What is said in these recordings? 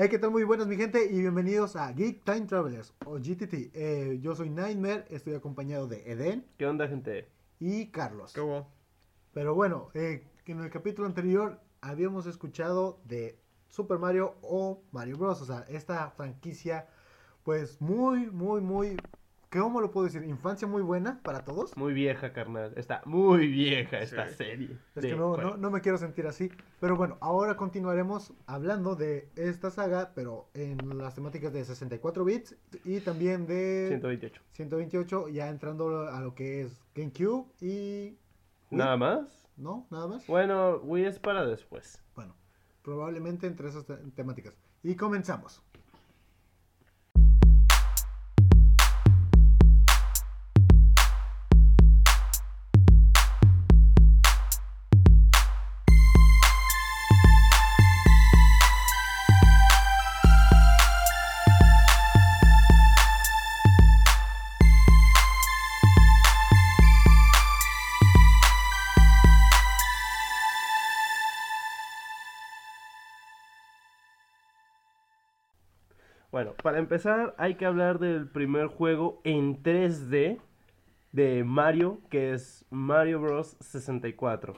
Hey, ¿qué tal? Muy buenas, mi gente, y bienvenidos a Geek Time Travelers o GTT. Eh, yo soy Nightmare, estoy acompañado de Eden ¿Qué onda, gente? y Carlos. ¿Qué hubo? Pero bueno, eh, en el capítulo anterior habíamos escuchado de Super Mario o Mario Bros. O sea, esta franquicia, pues muy, muy, muy. ¿Cómo lo puedo decir? Infancia muy buena para todos. Muy vieja, carnal. Está muy vieja esta Sí. serie. Es de que no, no, no me quiero sentir así. Pero bueno, ahora continuaremos hablando de esta saga, pero en las temáticas de 64 bits y también de 128. 128, ya entrando a lo que es GameCube y... Wii. ¿Nada más? ¿No? ¿Nada más? Bueno, Wii es para después. Bueno, probablemente entre esas te- temáticas. Y comenzamos. Para empezar hay que hablar del primer juego en 3D de Mario, que es Mario Bros. 64.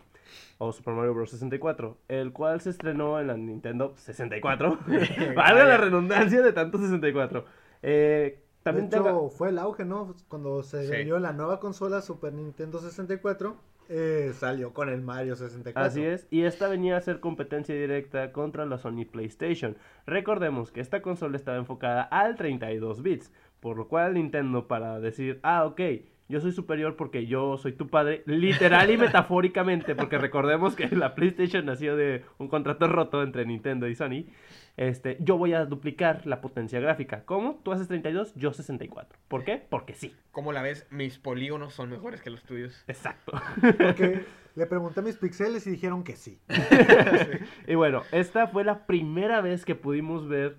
O Super Mario Bros. 64, el cual se estrenó en la Nintendo 64. Valga la redundancia de tanto 64. Eh, también de hecho, tenga- fue el auge, ¿no? Cuando se Sí. vendió la nueva consola Super Nintendo 64, eh, salió con el Mario 64. Así es, y esta venía a ser competencia directa contra la Sony PlayStation. Recordemos que esta consola estaba enfocada al 32 bits, por lo cual Nintendo para decir, ah, ok, yo soy superior porque yo soy tu padre, literal y metafóricamente, porque recordemos que la PlayStation nació de un contrato roto entre Nintendo y Sony, este, yo voy a duplicar la potencia gráfica. ¿Cómo? Tú haces 32, yo 64. ¿Por qué? Porque sí. ¿Cómo la ves? Mis polígonos son mejores que los tuyos. Exacto. Porque le pregunté a mis pixeles y dijeron que sí. Y bueno, esta fue la primera vez que pudimos ver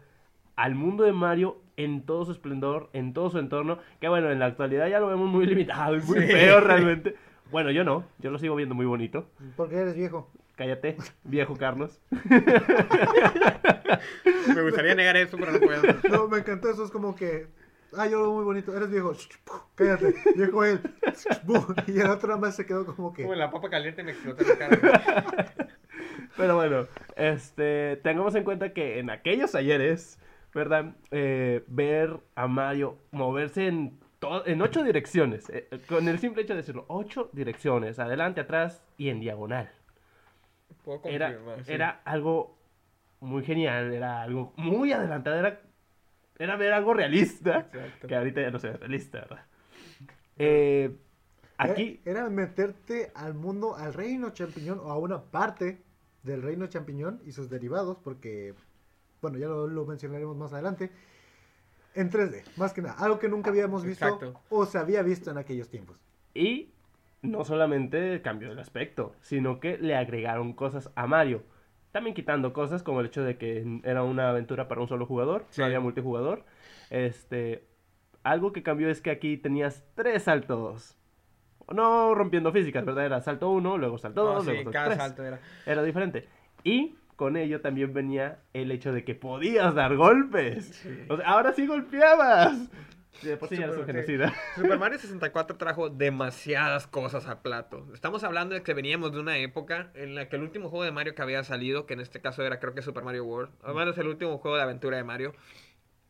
al mundo de Mario en todo su esplendor, en todo su entorno, que bueno, en la actualidad ya lo vemos muy limitado y muy Sí. feo realmente. Bueno, yo no, yo lo sigo viendo muy bonito. Porque eres viejo. Cállate, viejo Carlos. Me gustaría negar eso, pero no puedo. No, me encantó eso. Es como que. Ah, yo lo veo muy bonito. Eres viejo. Cállate. Viejo él. Y el otro nada más se quedó como que. Como la papa caliente me explotó la cara. Pero bueno, este, tengamos en cuenta que en aquellos ayeres, ¿verdad? Eh, ver a Mario moverse en, en ocho direcciones, eh, con el simple hecho de decirlo, ocho direcciones, adelante, atrás y en diagonal. Puedo era, sí. era algo muy genial, era algo muy adelantado, era, era ver algo realista, Exacto. que ahorita ya no se ve realista, ¿verdad? Eh, aquí, Era meterte al mundo, al reino champiñón o a una parte del reino champiñón y sus derivados, porque, bueno, ya lo, lo mencionaremos más adelante. En 3D, más que nada. Algo que nunca habíamos visto Exacto. o se había visto en aquellos tiempos. y no solamente cambió el aspecto, sino que le agregaron cosas a Mario. También quitando cosas como el hecho de que era una aventura para un solo jugador, Sí. no había multijugador. Este, algo que cambió es que aquí tenías tres saltos. No rompiendo físicas, ¿verdad? Era salto 1, luego salto 2, No, Ah, sí, luego salto cada 3. salto era. Era diferente. Y con ello también venía el hecho de que podías dar golpes. Sí. O sea, ahora sí golpeabas. Sí, ya genocida. Super Mario 64 trajo demasiadas cosas a plato. Estamos hablando de que veníamos de una época en la que el último juego de Mario que había salido, que en este caso era creo que Super Mario World, al menos el último juego de aventura de Mario,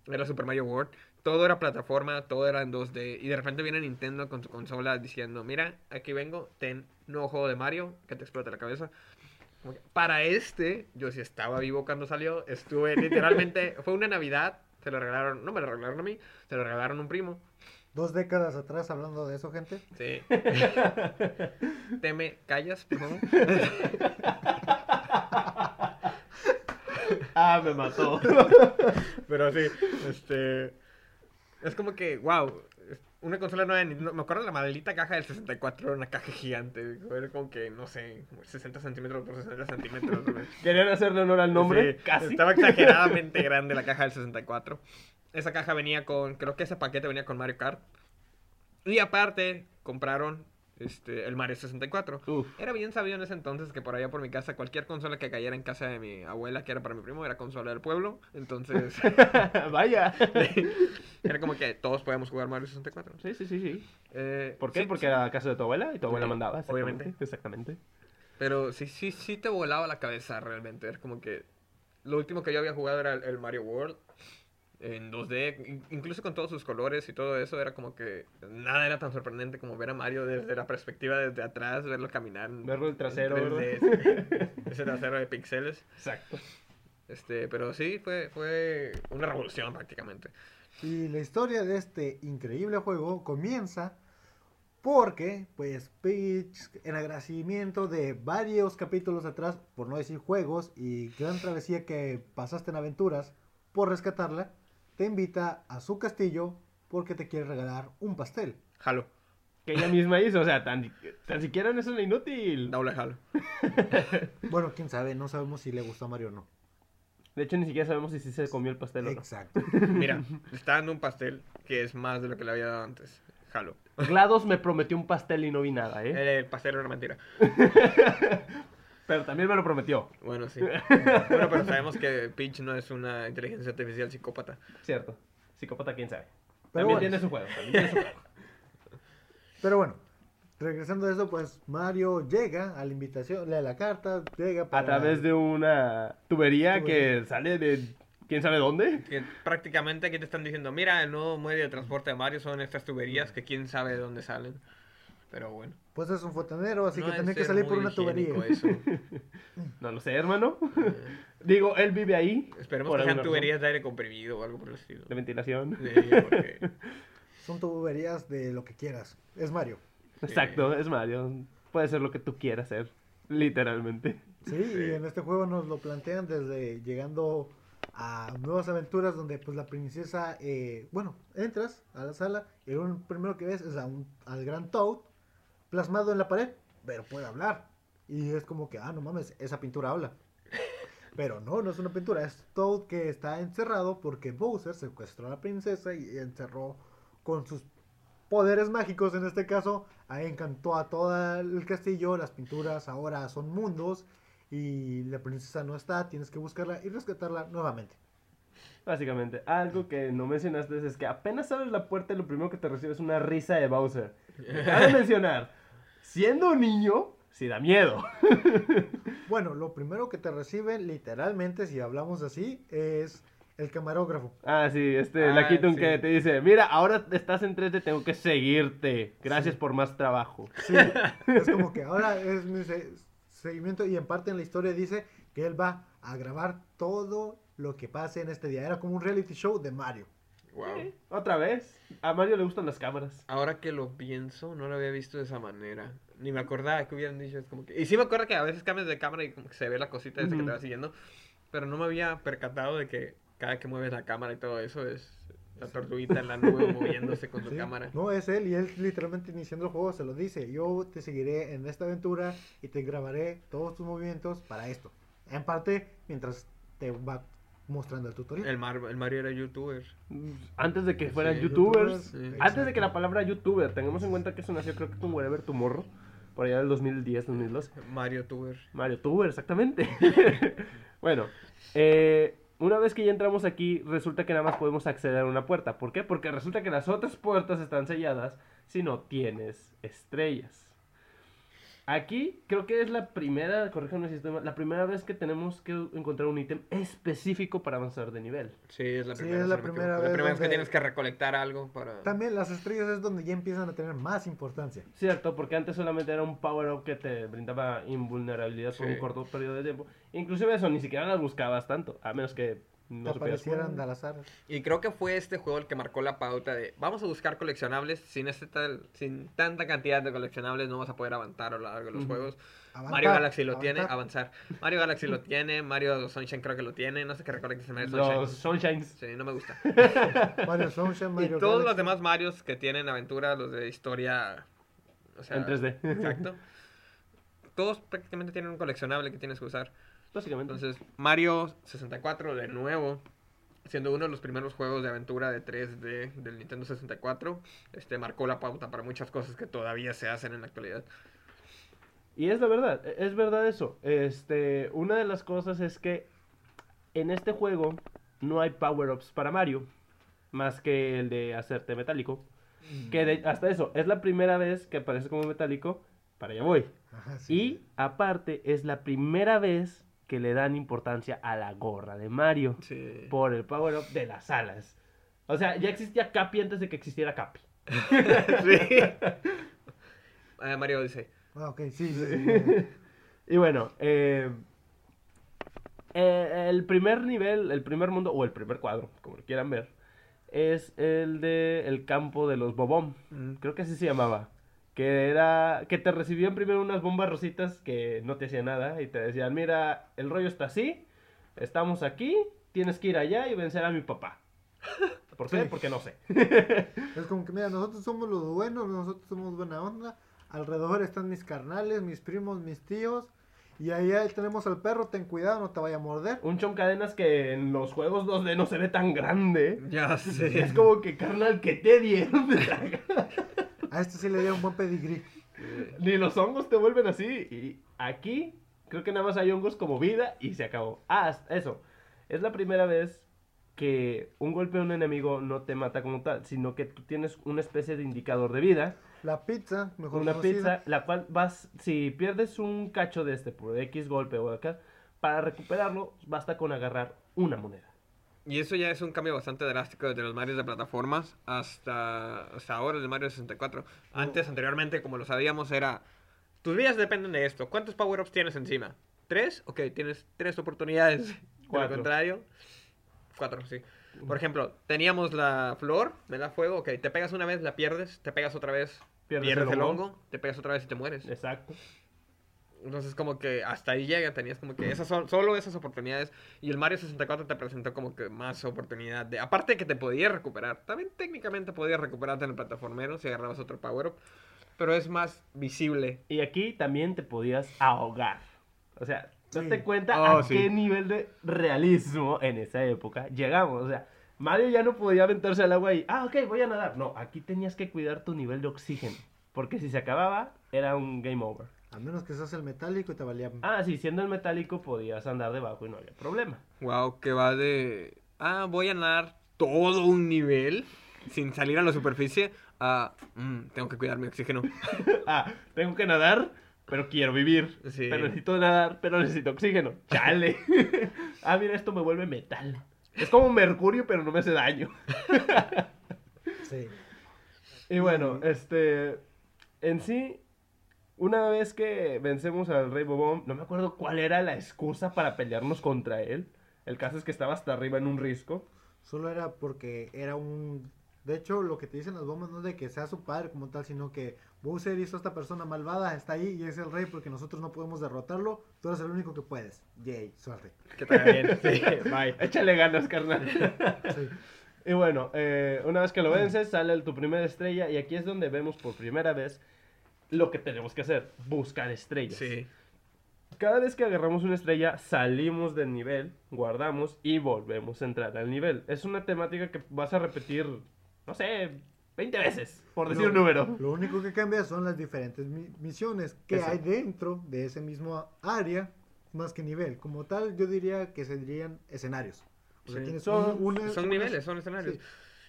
era Super Mario World. Todo era plataforma, todo era en 2D. Y de repente viene Nintendo con su consola diciendo, mira, aquí vengo, ten nuevo juego de Mario, que te explota la cabeza. Para este, yo sí estaba vivo cuando salió, estuve literalmente, fue una Navidad, se lo regalaron, no me lo regalaron a mí, se lo regalaron a un primo. Dos décadas atrás hablando de eso, gente. Sí. ¿Te me callas, por favor? Ah, me mató. Pero sí, este... Es como que, wow, una consola nueva de Nintendo- Me acuerdo de la maldita caja del 64, era una caja gigante. Era como que, no sé, como 60 centímetros por 60 centímetros. Querían hacerle honor al nombre, Sí, casi. Estaba exageradamente grande la caja del 64. Esa caja venía con, creo que ese paquete venía con Mario Kart. Y aparte, compraron este, el Mario 64. Uf. Era bien sabido en ese entonces que por allá por mi casa, cualquier consola que cayera en casa de mi abuela, que era para mi primo, era consola del pueblo. Entonces, Vaya. era como que todos podíamos jugar Mario 64. Sí, sí, sí, sí. Eh, ¿Por qué? sí, Porque sí. era casa de tu abuela y tu abuela Sí, mandaba. exactamente, obviamente. Exactamente. Pero sí, sí, sí te volaba la cabeza realmente. Era como que lo último que yo había jugado era el, el Mario World en 2D, in- incluso con todos sus colores y todo eso, era como que nada era tan sorprendente como ver a Mario desde la perspectiva desde atrás, verlo caminar. Verlo el trasero, en 3D, sí. Ese trasero de píxeles. Exacto. Este, pero sí, fue, fue una revolución prácticamente. Y la historia de este increíble juego comienza porque, pues, Peach, en agradecimiento de varios capítulos atrás, por no decir juegos, y gran travesía que pasaste en aventuras por rescatarla, te invita a su castillo porque te quiere regalar un pastel. Halo, Que ella misma hizo, o sea, tan, tan siquiera no es una inútil. doble Halo. Bueno, quién sabe, no sabemos si le gustó a Mario o no. De hecho, ni siquiera sabemos si sí se comió el pastel o no. Exacto. Mira, le está dando un pastel que es más de lo que le había dado antes. Halo. GLaDOS me prometió un pastel y no vi nada, ¿eh? El pastel era una mentira. Pero también me lo prometió. Bueno, sí. bueno, pero sabemos que Peach no es una inteligencia artificial psicópata. Cierto. Psicópata, quién sabe. Pero también bueno. tiene su juego. También tiene su juego. Pero bueno, regresando a eso, pues Mario llega a la invitación, lee la carta, llega A para... través de una tubería que sale de quién sabe dónde. Que prácticamente aquí te están diciendo, mira, el nuevo medio de transporte de Mario son estas tuberías que quién sabe de dónde salen. Pero bueno. Pues es un fontanero, así no que tenía que salir por una tubería. eso. No lo sé, hermano. Digo, él vive ahí. Esperemos por que sean tuberías de aire comprimido o algo por el estilo. De ventilación. Sí, porque- Son tuberías de lo que quieras. Es Mario. Exacto, es Mario. Puede ser lo que tú quieras ser. Literalmente. Sí, y en este juego nos lo plantean desde llegando a nuevas aventuras donde pues la princesa, eh, bueno, entras a la sala y lo primero que ves es a un- al gran Toad plasmado en la pared, pero puede hablar. Y es como que, ah, no mames, esa pintura habla. Pero no, no es una pintura, es Toad que está encerrado porque Bowser secuestró a la princesa y encerró con sus poderes mágicos en este caso, ahí encantó a todo el castillo, las pinturas ahora son mundos y la princesa no está, tienes que buscarla y rescatarla nuevamente. Básicamente, algo que no mencionaste es que apenas abres la puerta y lo primero que te recibe es una risa de Bowser. Cabe mencionar, siendo un niño, sí da miedo. Bueno, lo primero que te reciben literalmente, si hablamos así, es el camarógrafo. Ah, sí, este, Ah, la Keaton sí. que te dice, mira, ahora estás en 3D, tengo que seguirte. Gracias por más trabajo. Sí, es como que ahora es mi se- seguimiento y en parte en la historia dice que él va a grabar todo lo que pase en este día. Era como un reality show de Mario. Wow. Otra vez, a Mario le gustan las cámaras. Ahora que lo pienso, no lo había visto de esa manera. Ni me acordaba que hubieran dicho. Es como que... Y sí me acuerdo que a veces cambias de cámara y como que se ve la cosita esa que Ujú. te va siguiendo. Pero no me había percatado de que cada que mueves la cámara y todo eso es la tortuguita en la nube moviéndose con su Sí, cámara. No, es él y él literalmente iniciando el juego se lo dice. Yo te seguiré en esta aventura y te grabaré todos tus movimientos para esto. En parte, mientras te va mostrando el tutorial. El, Mar- el Mario era youtuber. Antes de que fueran Sí, youtubers, sí. antes de que la palabra youtuber, tengamos en cuenta que eso nació creo que con Wherever Tomorrow, por allá del 2010, 2012. Mario Tuber. Mario Tuber, exactamente. bueno, eh, una vez que ya entramos aquí, resulta que nada más podemos acceder a una puerta. ¿Por qué? Porque resulta que las otras puertas están selladas si no tienes estrellas. Aquí creo que es la primera, corríjame si estoy mal, la primera vez que tenemos que encontrar un ítem específico para avanzar de nivel. Sí, es la Sí, primera, es la si no me primera vez La primera vez que tienes que recolectar algo para... También las estrellas es donde ya empiezan a tener más importancia. Cierto, porque antes solamente era un power-up que te brindaba invulnerabilidad por Sí. un corto periodo de tiempo. Inclusive eso, ni siquiera las buscabas tanto, a menos que no aparecieran al azar. Y creo que fue este juego el que marcó la pauta de vamos a buscar coleccionables sin este tal, sin tanta cantidad de coleccionables no vas a poder avanzar a lo largo de los juegos. Avanzar, Mario Galaxy lo tiene, avanzar. avanzar. Mario Galaxy lo tiene, Mario Sunshine creo que lo tiene, no sé qué recuerda que se me Los Sunshine. Sunshines. Sí, no me gusta. Mario Sunshine, y Mario todos los demás Marios que tienen aventuras, los de historia o sea, En 3D. Exacto. Todos prácticamente tienen un coleccionable que tienes que usar. Básicamente. Entonces, Mario 64 de nuevo siendo uno de los primeros juegos de aventura de 3D del Nintendo 64, este marcó la pauta para muchas cosas que todavía se hacen en la actualidad. Y es la verdad, e- es verdad eso. Este, una de las cosas es que en este juego no hay power-ups para Mario, más que el de hacerte metálico. Que de- hasta eso, es la primera vez que aparece como metálico, para allá voy. Ajá, sí. Y aparte, es la primera vez que le dan importancia a la gorra de Mario Sí. por el power-up de las alas. O sea, ya existía Capi antes de que existiera Capi. sí. Ah, Mario dice, Ah, ok, sí, sí, sí. Y bueno, eh, eh, el primer nivel, el primer mundo, o el primer cuadro, como lo quieran ver, es el de el campo de los Bobón. Mm. Creo que así se llamaba. Que era que te recibían primero unas bombas rositas que no te hacían nada y te decían, mira, el rollo está así, estamos aquí, tienes que ir allá y vencer a mi papá. ¿Por qué? Sí. Porque no sé. Es como que, mira, nosotros somos los buenos, nosotros somos buena onda. Alrededor están mis carnales, mis primos, mis tíos. Y ahí tenemos al perro, ten cuidado, no te vaya a morder. Un choncadenas que en los juegos 2D no se ve tan grande. ya sé. Es como que, carnal, que te dieron? A este sí le dio un buen pedigrí. Ni los hongos te vuelven así. Y aquí, creo que nada más hay hongos como vida y se acabó. Ah, eso. Es la primera vez que un golpe a un enemigo no te mata como tal, sino que tú tienes una especie de indicador de vida. La pizza, mejor Una conocida. pizza, la cual vas, si pierdes un cacho de este por X golpe o acá, para recuperarlo basta con agarrar una moneda. Y eso ya es un cambio bastante drástico desde los Marios de plataformas hasta, hasta ahora el Mario 64. Antes, anteriormente, como lo sabíamos, era... Tus vidas dependen de esto. ¿Cuántos power-ups tienes encima? ¿Tres? Ok, tienes tres oportunidades. Cuatro. contrario... Cuatro, sí. Por ejemplo, teníamos la flor, me da fuego, ok, te pegas una vez, la pierdes, te pegas otra vez, Pierdes pierdes, el el hongo. hongo, te pegas otra vez y te mueres. Exacto. Entonces como que hasta ahí llega, tenías como que esas son solo esas oportunidades y el Mario 64 te presentó como que más oportunidad de aparte de que te podías recuperar, también técnicamente podías recuperarte en el plataformero si agarrabas otro power up, pero es más visible. Y aquí también te podías ahogar. O sea, date Sí. cuenta Oh, a sí. qué nivel de realismo en esa época llegamos. O sea, Mario ya no podía aventarse al agua y, ah, ok, voy a nadar. No, aquí tenías que cuidar tu nivel de oxígeno. Porque si se acababa, era un game over. A menos que seas el metálico y te valía. Ah, sí, siendo el metálico podías andar debajo y no había problema. Wow, que va de ah, voy a nadar todo un nivel sin salir a la superficie a "Mm, tengo que cuidar mi oxígeno. ah, tengo que nadar, pero quiero vivir. Sí. Pero necesito nadar, pero necesito oxígeno. Chale. ah, mira, esto me vuelve metal. Es como mercurio, pero no me hace daño. Sí. Y bueno, este. En sí, una vez que vencemos al Rey Bobón, no me acuerdo cuál era la excusa para pelearnos contra él. El caso es que estaba hasta arriba en un risco. Solo era porque era un. De hecho, lo que te dicen las bombas no es de que sea su padre como tal, sino que Bowser hizo a esta persona malvada, está ahí y es el rey porque nosotros no podemos derrotarlo. Tú eres el único que puedes. Yay, suerte. Que bien. Sí, bye. Échale ganas, carnal. Sí. y bueno, eh, una vez que lo vences, sale tu primera estrella. Y aquí es donde vemos por primera vez lo que tenemos que hacer: buscar estrellas. Sí. Cada vez que agarramos una estrella, salimos del nivel, guardamos y volvemos a entrar al nivel. Es una temática que vas a repetir, no sé, 20 veces, por decir Lo- un número. Lo único que cambia son las diferentes mi- misiones que Eso. hay dentro de ese mismo área, más que nivel. Como tal, yo diría que serían escenarios. O sea, Sí. tienes Son- un- una- Son una- niveles, son escenarios. sí,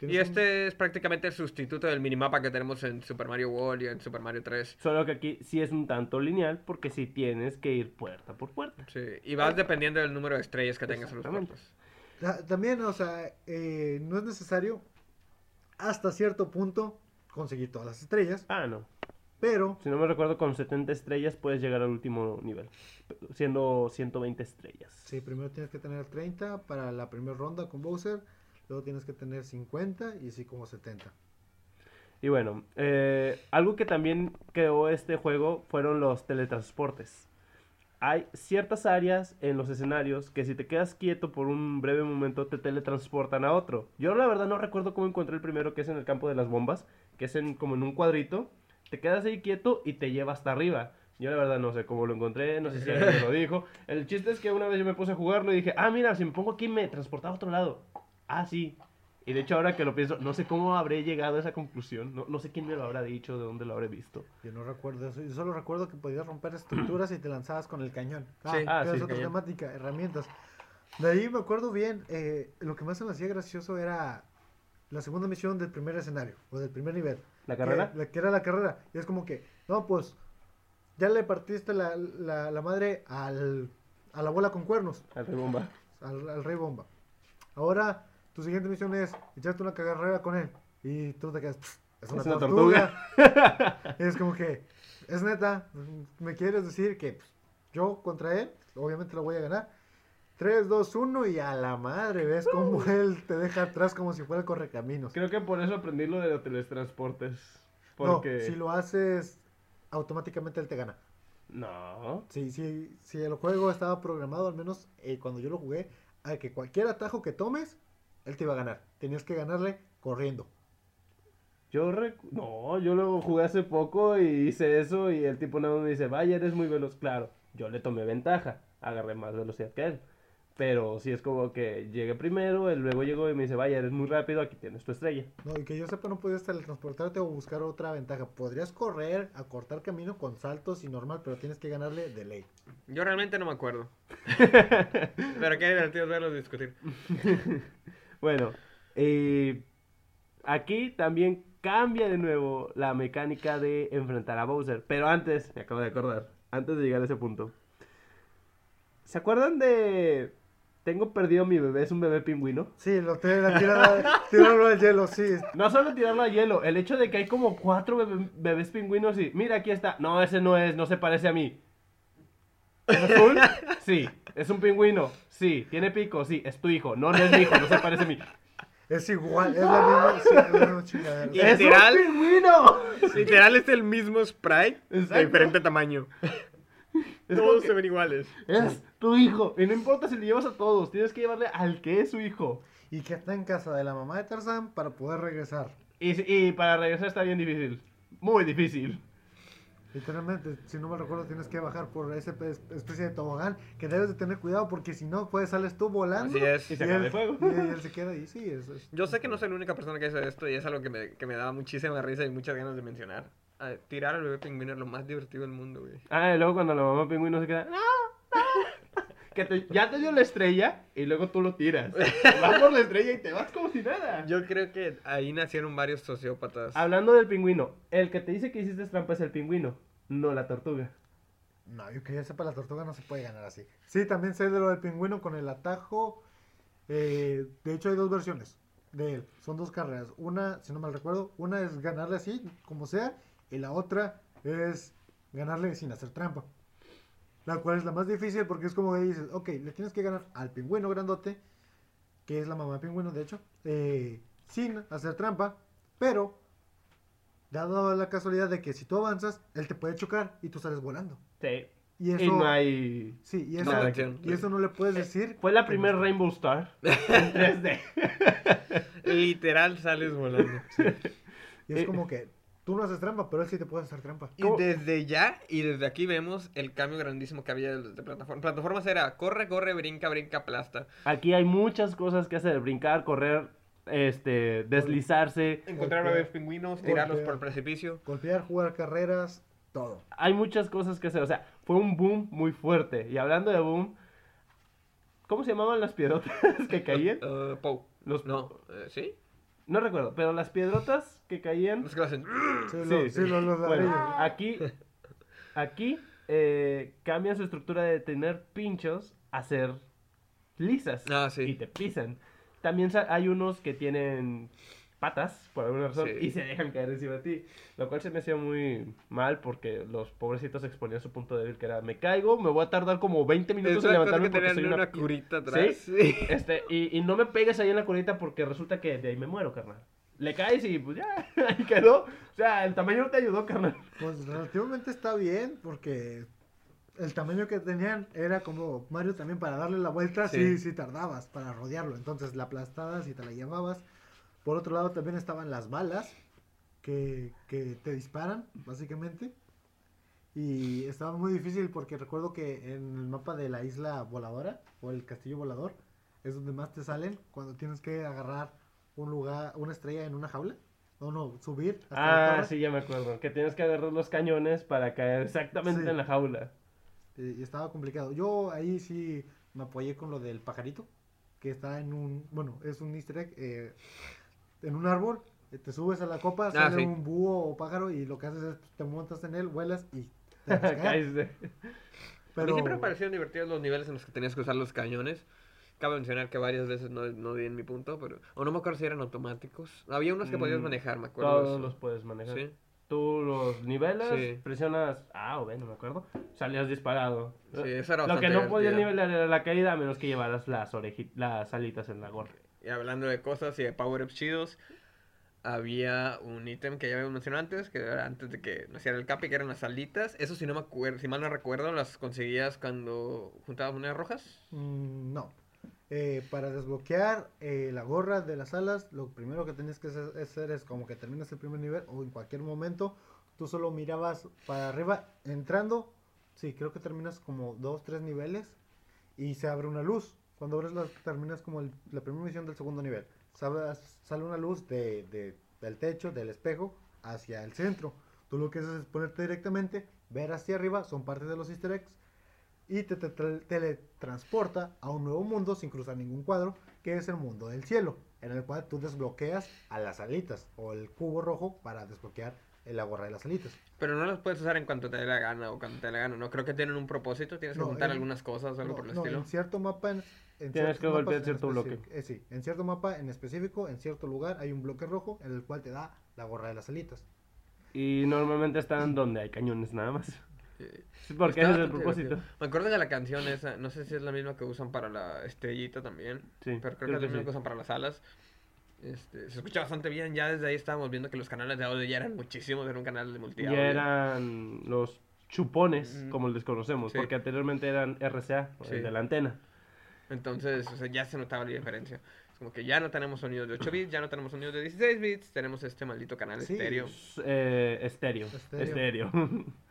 Y este es prácticamente el sustituto del minimapa que tenemos en Super Mario World y en Super Mario 3. Solo que aquí sí es un tanto lineal porque sí tienes que ir puerta por puerta. Sí, y vas dependiendo del número de estrellas que tengas en los. Ta- También, o sea, eh, no es necesario hasta cierto punto conseguir todas las estrellas, Ah, no. pero Si no me recuerdo, con 70 estrellas puedes llegar al último nivel, siendo 120 estrellas. sí, primero tienes que tener 30 para la primera ronda con Bowser, tienes que tener 50 y así como 70. Y bueno, eh, algo que también creó este juego fueron los teletransportes. Hay ciertas áreas en los escenarios que si te quedas quieto por un breve momento te teletransportan a otro. Yo la verdad no recuerdo cómo encontré el primero que es en el campo de las bombas, que es en, como en un cuadrito. Te quedas ahí quieto y te lleva hasta arriba. Yo la verdad no sé cómo lo encontré, no sé si alguien me lo dijo. El chiste es que una vez yo me puse a jugarlo y dije, ah, mira, si me pongo aquí me transportaba a otro lado. Ah, sí. Y de hecho, ahora que lo pienso, no sé cómo habré llegado a esa conclusión. No, no sé quién me lo habrá dicho, de dónde lo habré visto. Yo no recuerdo eso. Yo solo recuerdo que podías romper estructuras y te lanzabas con el cañón. Sí. Ah, sí, es otra cañón. temática, herramientas. De ahí me acuerdo bien, eh, lo que más se me hacía gracioso era la segunda misión del primer escenario, o del primer nivel. ¿La carrera? Que, la- que era la carrera. Y es como que, no, pues, ya le partiste la, la, la madre al, a la bola con cuernos, Al rey bomba. al, al rey bomba. Ahora, tu siguiente misión es echarte una carrera con él. Y tú te quedas, "Pff, es una, Es una tortuga. Es como que, es neta, me quieres decir que pues, yo contra él, obviamente lo voy a ganar. 3, 2, 1 y a la madre, ¿ves cómo él te deja atrás como si fuera el correcaminos? Creo que por eso aprendí lo de los teletransportes. No, Porque... si lo haces, automáticamente él te gana. No. Sí, sí, si el juego estaba programado, al menos eh, cuando yo lo jugué, a que cualquier atajo que tomes, él te iba a ganar. Tenías que ganarle corriendo. Yo recu- No, yo lo jugué hace poco y hice eso y el tipo nada más me dice, vaya, eres muy veloz. Claro, yo le tomé ventaja, agarré más velocidad que él. Pero sí es como que llegué primero, él luego llegó y me dice, vaya, eres muy rápido, aquí tienes tu estrella. No, y que yo sepa, no podías teletransportarte o buscar otra ventaja. Podrías correr, acortar camino con saltos y normal, pero tienes que ganarle de ley. Yo realmente no me acuerdo. Pero qué divertido verlos discutir. Bueno, eh, aquí también cambia de nuevo la mecánica de enfrentar a Bowser. Pero antes, me acabo de acordar, antes de llegar a ese punto. ¿Se acuerdan de... Tengo perdido mi bebé, es un bebé pingüino? Sí, lo te la tirada- tirarlo al hielo, sí. No solo tirarlo a hielo, el hecho de que hay como cuatro bebé- bebés pingüinos y... Mira, aquí está. No, ese no es, no se parece a mí. ¿Es azul? Sí. ¿Es un pingüino? Sí. ¿Tiene pico? Sí. Es tu hijo. No, no es mi hijo, no se parece a mí. Es igual, es la misma, sí, es la misma chingadera. Y- ¡Es Literal. un pingüino! Literal es el mismo sprite Exacto. de diferente tamaño. Es Todos se ven iguales. Es tu hijo. Y no importa si le llevas a todos, tienes que llevarle al que es su hijo. Y que está en casa de la mamá de Tarzán para poder regresar. Y, y para regresar está bien difícil. Muy difícil. Literalmente, si no me recuerdo, tienes que bajar por esa pe- especie de tobogán que debes de tener cuidado porque si no, pues sales tú volando. Así es. Y se acaba el juego. y él se queda ahí, sí, eso es. Yo sé que no soy la única persona que hace esto y es algo que me, que me daba muchísima risa y muchas ganas de mencionar. Tirar al bebé pingüino es lo más divertido del mundo, güey. Ah, y luego cuando la mamá pingüino se queda. ¡No! no". Que te- ya te dio la estrella y luego tú lo tiras. Vas por la estrella y te vas como si nada. Yo creo que ahí nacieron varios sociópatas. Hablando del pingüino, el que te dice que hiciste trampa es el pingüino, no la tortuga. No, yo que yo sepa, la tortuga no se puede ganar así. Sí, también sé de lo del pingüino con el atajo. eh, de hecho, hay dos versiones de él. Son dos carreras. Una, si no mal recuerdo, una es ganarle así, como sea, y la otra es ganarle sin hacer trampa. La cual es la más difícil porque es como que dices, ok, le tienes que ganar al pingüino grandote, que es la mamá pingüino, de hecho, eh, sin hacer trampa, pero dado la casualidad de que si tú avanzas, él te puede chocar y tú sales volando. Sí. Y eso, Y no hay. sí, y No, eso, y eso no le puedes decir. Fue la que primer no- Rainbow Star en 3D. Literal sales volando. Y es Eh, como que tú no haces trampa, pero él sí te puede hacer trampa. Y ¿Cómo? desde ya, y desde aquí vemos el cambio grandísimo que había de, de plataforma. Plataformas era corre, corre, brinca, brinca, aplasta. Aquí hay muchas cosas que hacer: brincar, correr, este, deslizarse. Encontrar Golpear. bebés pingüinos, tirarlos Golpear. por el precipicio. Golpear, jugar carreras, todo. Hay muchas cosas que hacer. O sea, fue un boom muy fuerte. Y hablando de boom, ¿cómo se llamaban las piedrotas que caían? Uh, Pou. Los, No, eh, ¿sí? No recuerdo, pero las piedrotas que caían. Los que hacen. Sí, Sí, sí. sí, los, los Bueno, aquí, aquí eh, cambian su estructura de tener pinchos a ser lisas. Ah, sí. Y te pisan. También hay unos que tienen patas, por alguna razón, Sí. y se dejan caer encima de ti. Lo cual se me hacía muy mal porque los pobrecitos exponían su punto débil, que era, me caigo, me voy a tardar como 20 minutos en levantarme que porque soy una, curita atrás. ¿Sí? Este, y, y no me pegues ahí en la curita porque resulta que de ahí me muero, carnal. Le caes y pues ya, ahí quedó. O sea, el tamaño no te ayudó, carnal. Pues relativamente está bien porque el tamaño que tenían era como Mario también para darle la vuelta, sí, Sí. sí, tardabas para rodearlo. Entonces la aplastabas y te la llevabas. Por otro lado también estaban las balas que, que te disparan, básicamente. Y estaba muy difícil porque recuerdo que en el mapa de la isla voladora o el castillo volador es donde más te salen cuando tienes que agarrar un lugar, una estrella en una jaula. No, no, subir. hasta la Ah, sí, ya me acuerdo. Que tienes que agarrar los cañones para caer exactamente Sí. en la jaula. Y, y estaba complicado. Yo ahí sí me apoyé con lo del pajarito, que está en un, bueno, es un easter egg, eh, en un árbol. eh, Te subes a la copa, Ah, sale sí. un búho o pájaro y lo que haces es te montas en él, vuelas y te. Caes de- A mí Pero siempre me parecieron divertidos los niveles en los que tenías que usar los cañones. Cabe mencionar que varias veces no, no di en mi punto, pero... O no me acuerdo si eran automáticos. Había unos que podías Mm, manejar, me acuerdo. Todos los puedes manejar. Sí. Tú los niveles, Sí. presionas A o B, no me acuerdo. Salías disparado. Sí, eso era Lo que no podías nivelar era la caída a menos que llevaras las oreji- las alitas en la gorra. Y hablando de cosas y de power-ups chidos, había un ítem que ya habíamos mencionado antes, que era antes de que naciera el capi, que eran las alitas. Eso si no me acuerdo, si mal no recuerdo, las conseguías cuando juntabas monedas rojas. mm, no. Eh, para desbloquear eh, la gorra de las alas, lo primero que tenías que hacer es como que terminas el primer nivel o en cualquier momento, tú solo mirabas para arriba entrando. Sí, creo que terminas como dos, tres niveles y se abre una luz. Cuando abres la, terminas como el- la primera misión del segundo nivel. Sabes- sale una luz de, de- del techo, del espejo, hacia el centro. Tú lo que haces es ponerte directamente, ver hacia arriba, son parte de los easter eggs, y te, te- te- teletransporta a un nuevo mundo sin cruzar ningún cuadro, que es el mundo del cielo, en el cual tú desbloqueas a las alitas o el cubo rojo para desbloquear la gorra de las alitas. Pero no las puedes usar en cuanto te dé la gana o cuando te dé la gana, ¿no? Creo que tienen un propósito, tienes que No, juntar en- algunas cosas o algo No, por el no, estilo. en cierto mapa en, en Tienes que mapas golpear en cierto bloque. eh, sí, en cierto mapa en específico, en cierto lugar hay un bloque rojo en el cual te da la gorra de las alitas. Y normalmente están donde hay cañones nada más. Sí. Sí, porque Está ese es el propósito. divertido. Me acuerdo de la canción esa, no sé si es la misma que usan para la estrellita también. Sí, pero creo, creo que es la misma sí. que usan para las alas. Este, se escucha bastante bien, ya desde ahí estábamos viendo que los canales de audio ya eran muchísimos, era un canal de multiaudio. Ya eran los chupones, Mm. como les conocemos, Sí. porque anteriormente eran RCA, el de la antena. Entonces, o sea, ya se notaba la diferencia. Es como que ya no tenemos sonidos de 8 bits, ya no tenemos sonidos de 16 bits, tenemos este maldito canal Sí. estéreo. Eh, estéreo. Estéreo. Estéreo.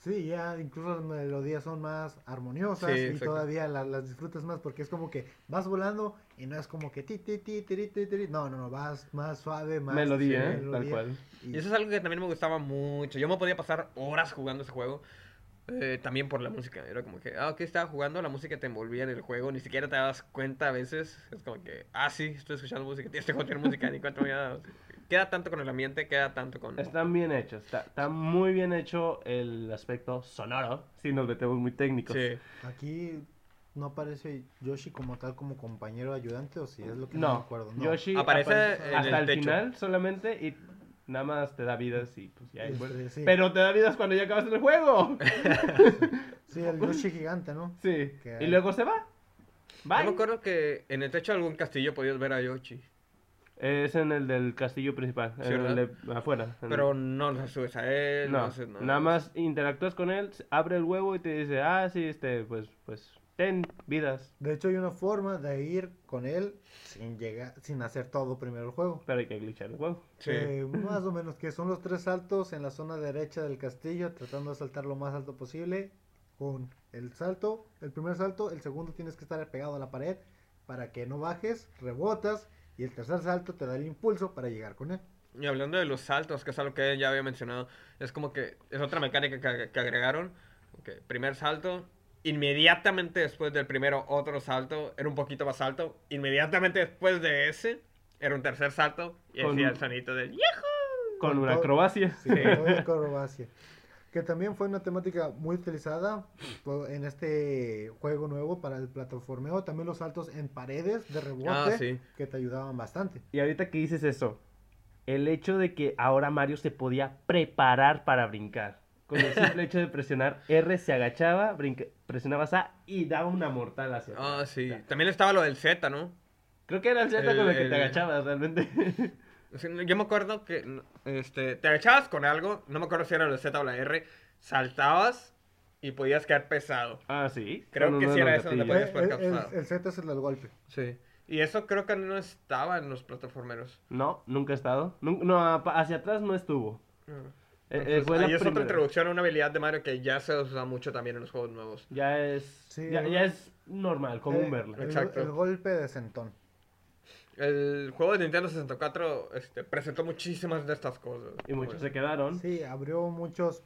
Sí, ya incluso las melodías son más armoniosas Sí, y exacto. todavía la- las disfrutas más porque es como que vas volando y no es como que ti ti ti tiri, ti, tiri. no, no, no, vas más suave, más Melodía, sí, ¿eh? tal cual. y- Y eso es algo que también me gustaba mucho. Yo me podía pasar horas jugando ese juego. Eh, también por la música. Era como que, ah, ok, estaba jugando, la música te envolvía en el juego. Ni siquiera te dabas cuenta a veces. Es como que, ah, sí, estoy escuchando música. Este juego tiene música, ni cuenta me había dado. Queda tanto con el ambiente, queda tanto con. Están bien hechos. Está, está muy bien hecho el aspecto sonoro, si nos metemos muy técnicos. Sí. Aquí no aparece Yoshi como tal como compañero ayudante o si es lo que no, No, me acuerdo. No. Yoshi Aparece hasta el el, final solamente y nada más te da vidas y pues ya. Este, bueno. sí. Pero te da vidas cuando ya acabas el juego. Sí, el Yoshi gigante, ¿no? sí. Que Y luego se va. Yo Bye. me acuerdo que en el techo de algún castillo podías ver a Yoshi. Es en el del castillo principal, Sí, en el de afuera. en- Pero no te subes a él, no, no, haces nada. nada más interactúas con él, abre el huevo y te dice, ah, sí, este, pues, pues, ten vidas, De hecho hay una forma de ir con él sin llegar, sin hacer todo primero el juego. pero hay que glitchar el huevo. Sí. Eh, más o menos que son los tres saltos en la zona derecha del castillo, tratando de saltar lo más alto posible. Con el salto, el primer salto, el segundo tienes que estar pegado a la pared para que no bajes, rebotas y el tercer salto te da el impulso para llegar con él. Y hablando de los saltos, que es algo que ya había mencionado, es como que es otra mecánica que, que agregaron. Ok, primer salto, inmediatamente después del primero otro salto, era un poquito más alto. Inmediatamente después de ese, era un tercer salto y Con un- el sonito del ¡Yahoo! Con Con una todo- acrobacia. Sí, de acrobacia. Que también fue una temática muy utilizada fue en este juego nuevo para el plataformeo. También los saltos en paredes de rebote Ah, sí. que te ayudaban bastante. Y ahorita que dices eso, el hecho de que ahora Mario se podía preparar para brincar. Con el simple hecho de presionar R se agachaba, brinca- presionabas A y daba una mortal hacia Ah, sí. También estaba lo del Z, ¿no? Creo que era el Z El- con el que el- te agachabas realmente. Yo me acuerdo que este, te agachabas con algo, no me acuerdo si era la Z o la R, saltabas y podías quedar pesado. ah, sí. Creo que uno sí era eso donde podías- Eh, poder el, el- Z es el del golpe. Sí. Y eso creo que no estaba en los plataformeros. No, nunca ha estado. No, hacia atrás no estuvo. Eh, eh, Entonces, fue la ahí es otra introducción a una habilidad de Mario que ya se usa mucho también en los juegos nuevos. Ya es, Sí, ya, ¿no? ya es normal, común Eh, verla. el, Exacto. el golpe de sentón. El juego de Nintendo 64 este, presentó muchísimas de estas cosas. Y muchos se quedaron. Sí, abrió muchos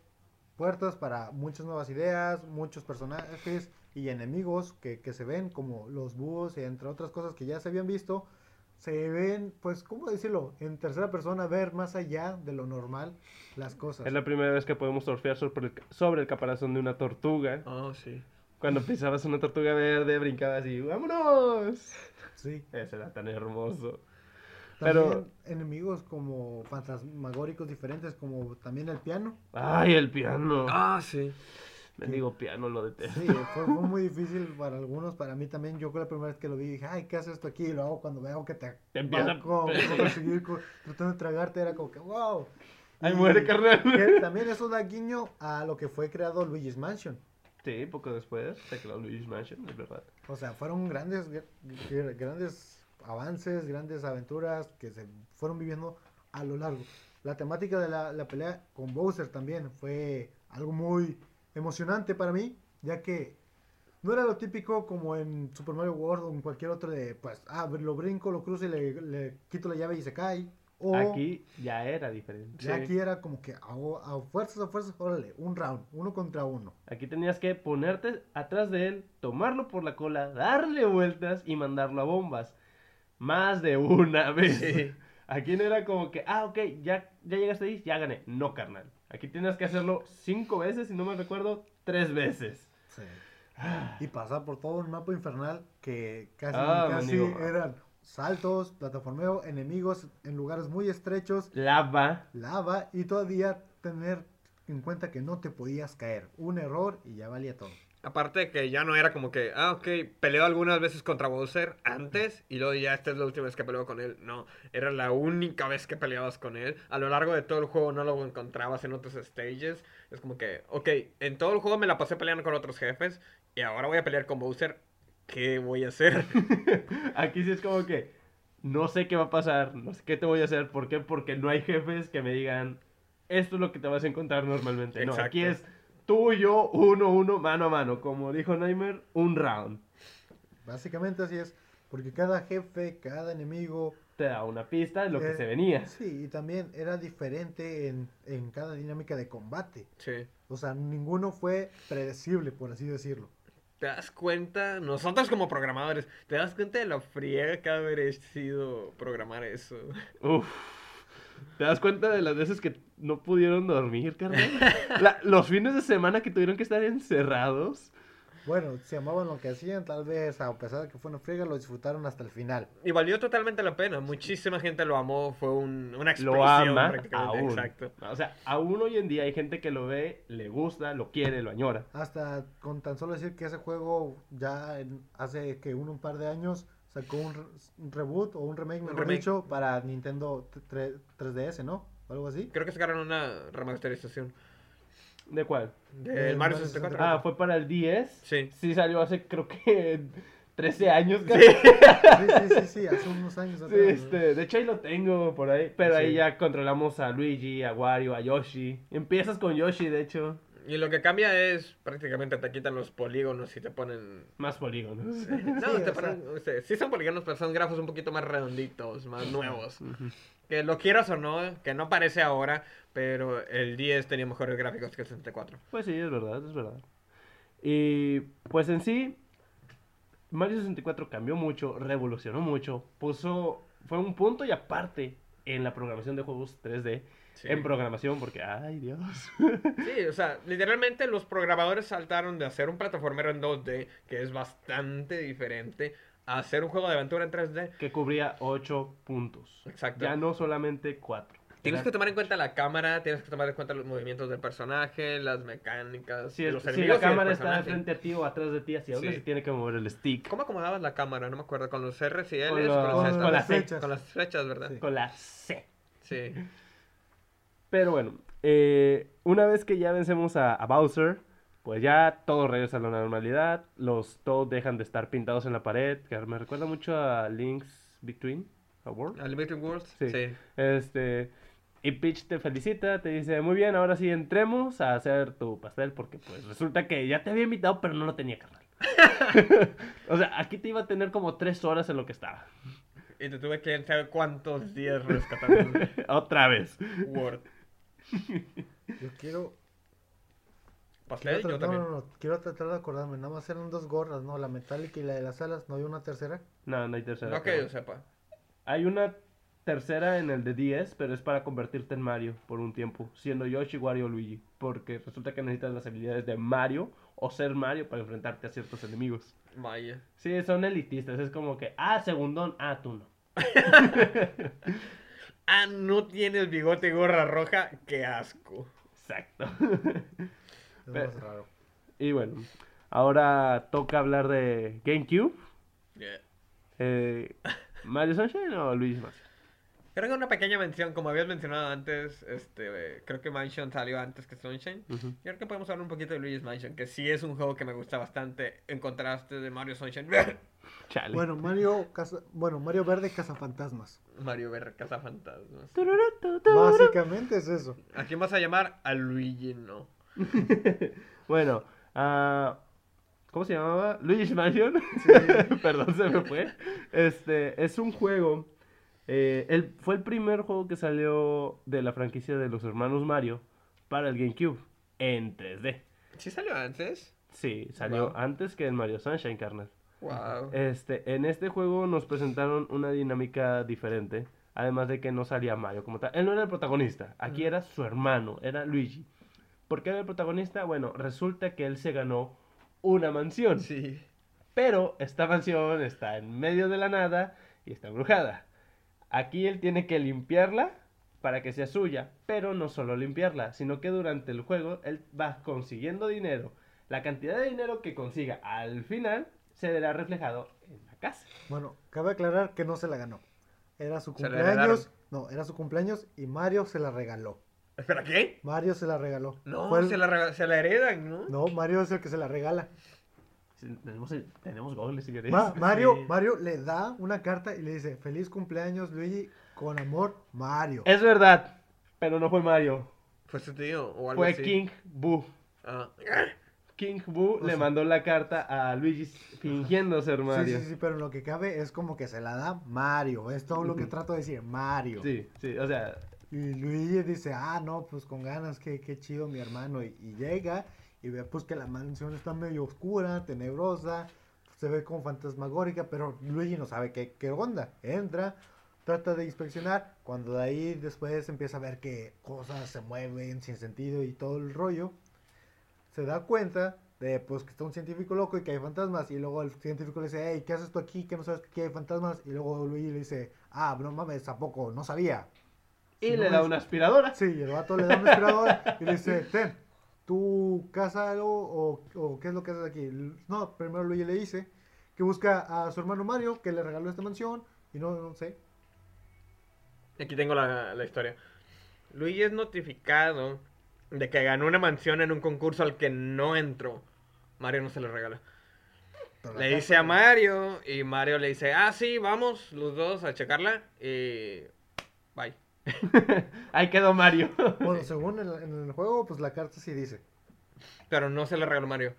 puertas para muchas nuevas ideas, muchos personajes y enemigos que, que se ven, como los búhos y entre otras cosas que ya se habían visto. Se ven, pues, ¿cómo decirlo? En tercera persona, ver más allá de lo normal las cosas. Es la primera vez que podemos surfear sobre el, sobre el caparazón de una tortuga. Oh, sí. Cuando pisabas una tortuga verde, brincabas y ¡vámonos! Sí. Ese era tan hermoso. También Pero- enemigos como fantasmagóricos diferentes, como también el piano. ¡Ay, el piano! Ah, sí. Me digo piano, lo detesto. Sí, fue, fue muy difícil para algunos, para mí también. Yo la primera vez que lo vi dije, ay, ¿qué hace esto aquí? Y lo hago cuando veo que te, Te empieza a co- tratando de tragarte, era como que, wow. ¡Ay, Y muere, carnal! que también eso da guiño a lo que fue creado Luigi's Mansion. Sí, poco después se creó Luigi's Mansion, es verdad. O sea, fueron grandes, gr- grandes avances, grandes aventuras que se fueron viviendo a lo largo. La temática de la, la pelea con Bowser también fue algo muy emocionante para mí, ya que no era lo típico como en Super Mario World o en cualquier otro de, pues, ah, lo brinco, lo cruzo y le, le quito la llave y se cae. O Aquí ya era diferente. ya sí. aquí era como que a, a fuerzas, a fuerzas, órale, un round, uno contra uno. Aquí tenías que ponerte atrás de él, tomarlo por la cola, darle vueltas y mandarlo a bombas. Más de una vez. Sí. Aquí no era como que, ah, ok, ya, ya llegaste ahí, ya gané. No, carnal. Aquí tienes que hacerlo cinco veces, si no me recuerdo, tres veces. Sí. Y pasar por todo un mapa infernal que casi, Ah, casi eran saltos, plataformeo, enemigos en lugares muy estrechos, Lava. lava y todavía tener en cuenta que no te podías caer. Un error y ya valía todo. Aparte de que ya no era como que, ah, ok, peleo algunas veces contra Bowser antes y luego ya esta es la última vez que peleo con él. No, era la única vez que peleabas con él. A lo largo de todo el juego no lo encontrabas en otros stages. Es como que, ok, en todo el juego me la pasé peleando con otros jefes y ahora voy a pelear con Bowser. ¿Qué voy a hacer? Aquí sí es como que no sé qué va a pasar, no sé qué te voy a hacer. ¿Por qué? Porque no hay jefes que me digan esto es lo que te vas a encontrar normalmente. No, aquí es Exacto. Tú y yo, uno a uno, mano a mano. Como dijo Nightmare, un round. Básicamente así es, porque cada jefe, cada enemigo... Te da una pista de lo que eh, se venía. Sí, y también era diferente en, en cada dinámica de combate. Sí. O sea, ninguno fue predecible, por así decirlo. ¿Te das cuenta? Nosotros como programadores, ¿te das cuenta de lo friega que ha haber sido programar eso? Uf. ¿Te das cuenta de las veces que no pudieron dormir, carnal? La- los fines de semana que tuvieron que estar encerrados. Bueno, se amaban lo que hacían, tal vez a pesar de que fue una friega, lo disfrutaron hasta el final. Y valió totalmente la pena. Muchísima gente lo amó. Fue un, una explosión Lo ama prácticamente. aún. Exacto. O sea, aún hoy en día hay gente que lo ve, le gusta, lo quiere, lo añora. Hasta con tan solo decir que ese juego ya en- hace que un, un par de años sacó un, re- un reboot o un remake, mejor remake. dicho, para Nintendo 3, 3DS, ¿no? O algo así. Creo que sacaron una remasterización. ¿De cuál? Del Mario Mario 64. Ah, fue para el 10. Sí. Sí, salió hace creo que 13 años. Sí. casi. Sí, sí, sí, sí, hace unos años Sí, este, de hecho ahí lo tengo por ahí, pero ahí Sí. ya controlamos a Luigi, a Wario, a Yoshi. Empiezas con Yoshi, de hecho, Y lo que cambia es prácticamente te quitan los polígonos y te ponen. más polígonos. No, Sí, te ponen. o sea, sí son polígonos, pero son grafos un poquito más redonditos, más nuevos. Que lo quieras o no, que no parece ahora, pero el 10 tenía mejores gráficos que el 64. Pues sí, es verdad, es verdad. Y pues en sí, Mario 64 cambió mucho, revolucionó mucho, puso, fue un punto y aparte en la programación de juegos 3D. Sí. En programación, porque, ay Dios. Sí, o sea, literalmente los programadores saltaron de hacer un plataformero en 2D, que es bastante diferente, a hacer un juego de aventura en 3D. que cubría 8 puntos. Exacto. Ya no solamente 4. Tienes que tomar en cuenta la cámara, tienes que tomar en cuenta los movimientos del personaje, las mecánicas, Si, de es- los si la cámara está personaje. frente a ti o atrás de ti, hacia dónde Sí. se tiene que mover el stick. ¿Cómo acomodabas la cámara? No me acuerdo, con los R's y L's, Con con, los- las con Z? con las flechas. Con las flechas, ¿verdad? Sí. Con la C. Sí. Pero bueno, eh, una vez que ya vencemos a, a Bowser, pues ya todo regresa a la normalidad. Los Toad dejan de estar pintados en la pared, que me recuerda mucho a Link's Between a World. ¿Al Between Worlds? Sí. Sí. Este, Y Peach te felicita, te dice, muy bien, ahora sí entremos a hacer tu pastel, porque pues resulta que ya te había invitado, pero no lo tenía, carnal. o sea, aquí te iba a tener como tres horas en lo que estaba. Y te tuve que saber cuántos días rescatando Otra vez. Word. Yo quiero. ¿Pastel? quiero Yo no, no, no, quiero tratar de acordarme. Nada más eran dos gorras, ¿no? La metálica y la de las alas. ¿No hay una tercera? No, no hay tercera. No que yo sepa. Hay una tercera en el de 10, pero es para convertirte en Mario por un tiempo, siendo Yoshi, Wario o Luigi. Porque resulta que necesitas las habilidades de Mario o ser Mario para enfrentarte a ciertos enemigos. Vaya. Sí, son elitistas. Es como que, ah, segundón, ah, tú no. Ah, no tienes bigote y gorra roja. Qué asco. Exacto. Es Pero- más raro. y bueno, ahora toca hablar de GameCube. Yeah. Eh, ¿Mario Sunshine o Luigi Mansion? Creo que una pequeña mención, como habías mencionado antes, este, eh, creo que Mansion salió antes que Sunshine. Ujú. Yo creo que podemos hablar un poquito de Luigi's Mansion, que sí es un juego que me gusta bastante en contraste de Mario Sunshine. Chale. Bueno, Mario, casa... bueno, Mario Verde Cazafantasmas. Mario Verde Casa Fantasmas. Básicamente es eso. ¿A quién vas a llamar? A Luigi, no. Bueno, ah, ¿cómo se llamaba? Luigi's Mansion. Perdón, se me fue. Este, es un juego. eh, el, fue el primer juego que salió de la franquicia de los hermanos Mario para el GameCube en 3D. ¿Sí salió antes? Sí, salió Wow. antes que el Mario Sunshine, carnal. Wow. Este, en este juego nos presentaron una dinámica diferente. Además de que no salía Mario como tal. Él no era el protagonista. Aquí era su hermano, era Luigi. ¿Por qué era el protagonista? Bueno, resulta que él se ganó una mansión. Sí. Pero esta mansión está en medio de la nada y está embrujada. Aquí él tiene que limpiarla para que sea suya. Pero no solo limpiarla, sino que durante el juego él va consiguiendo dinero. La cantidad de dinero que consiga al final se verá reflejado en la casa. Bueno, cabe aclarar que no se la ganó. Era su cumpleaños. No, era su cumpleaños y Mario se la regaló. ¿Espera qué? Mario se la regaló. No, Fue el- se, la, rega- se la heredan, ¿no? No, Mario es el que se la regala. Tenemos, tenemos goles, si queréis. Ma- Mario, Sí. Mario le da una carta y le dice, feliz cumpleaños Luigi, con amor, Mario. Es verdad, pero no fue Mario. Fue su tío o algo Fue así. King Boo. Ah. King Boo O le sea- mandó la carta a Luigi fingiendo ser Sí, Mario. sí, sí, pero lo que cabe es como que se la da Mario. Es todo lo que trato de decir, Mario. Sí, sí, o sea, Y Luigi dice, ah, no, pues con ganas, qué, qué chido mi hermano. Y, y llega y ve pues que la mansión está medio oscura, tenebrosa, se ve como fantasmagórica, pero Luigi no sabe qué, qué onda. Entra, trata de inspeccionar, cuando de ahí después empieza a ver que cosas se mueven sin sentido y todo el rollo, se da cuenta de pues que está un científico loco y que hay fantasmas y luego el científico le dice, hey, ¿qué haces tú aquí? que no sabes que aquí hay fantasmas? Y luego Luigi le dice, ah, no mames, tampoco, no sabía. y Si no le da es- una aspiradora. Sí, el vato le da una aspiradora y le dice, ten, ¿tú casa algo o, o qué es lo que haces aquí? No, primero Luigi le dice que busca a su hermano Mario, que le regaló esta mansión, y no, no sé. Aquí tengo la, la historia. Luigi es notificado de que ganó una mansión en un concurso al que no entró. Mario no se le regala. Pero Le dice a Mario y Mario le dice, ah, sí, vamos los dos a checarla y... Bye. Ahí quedó Mario. Bueno, según en, en el juego, pues la carta sí dice. Pero no se le regaló Mario.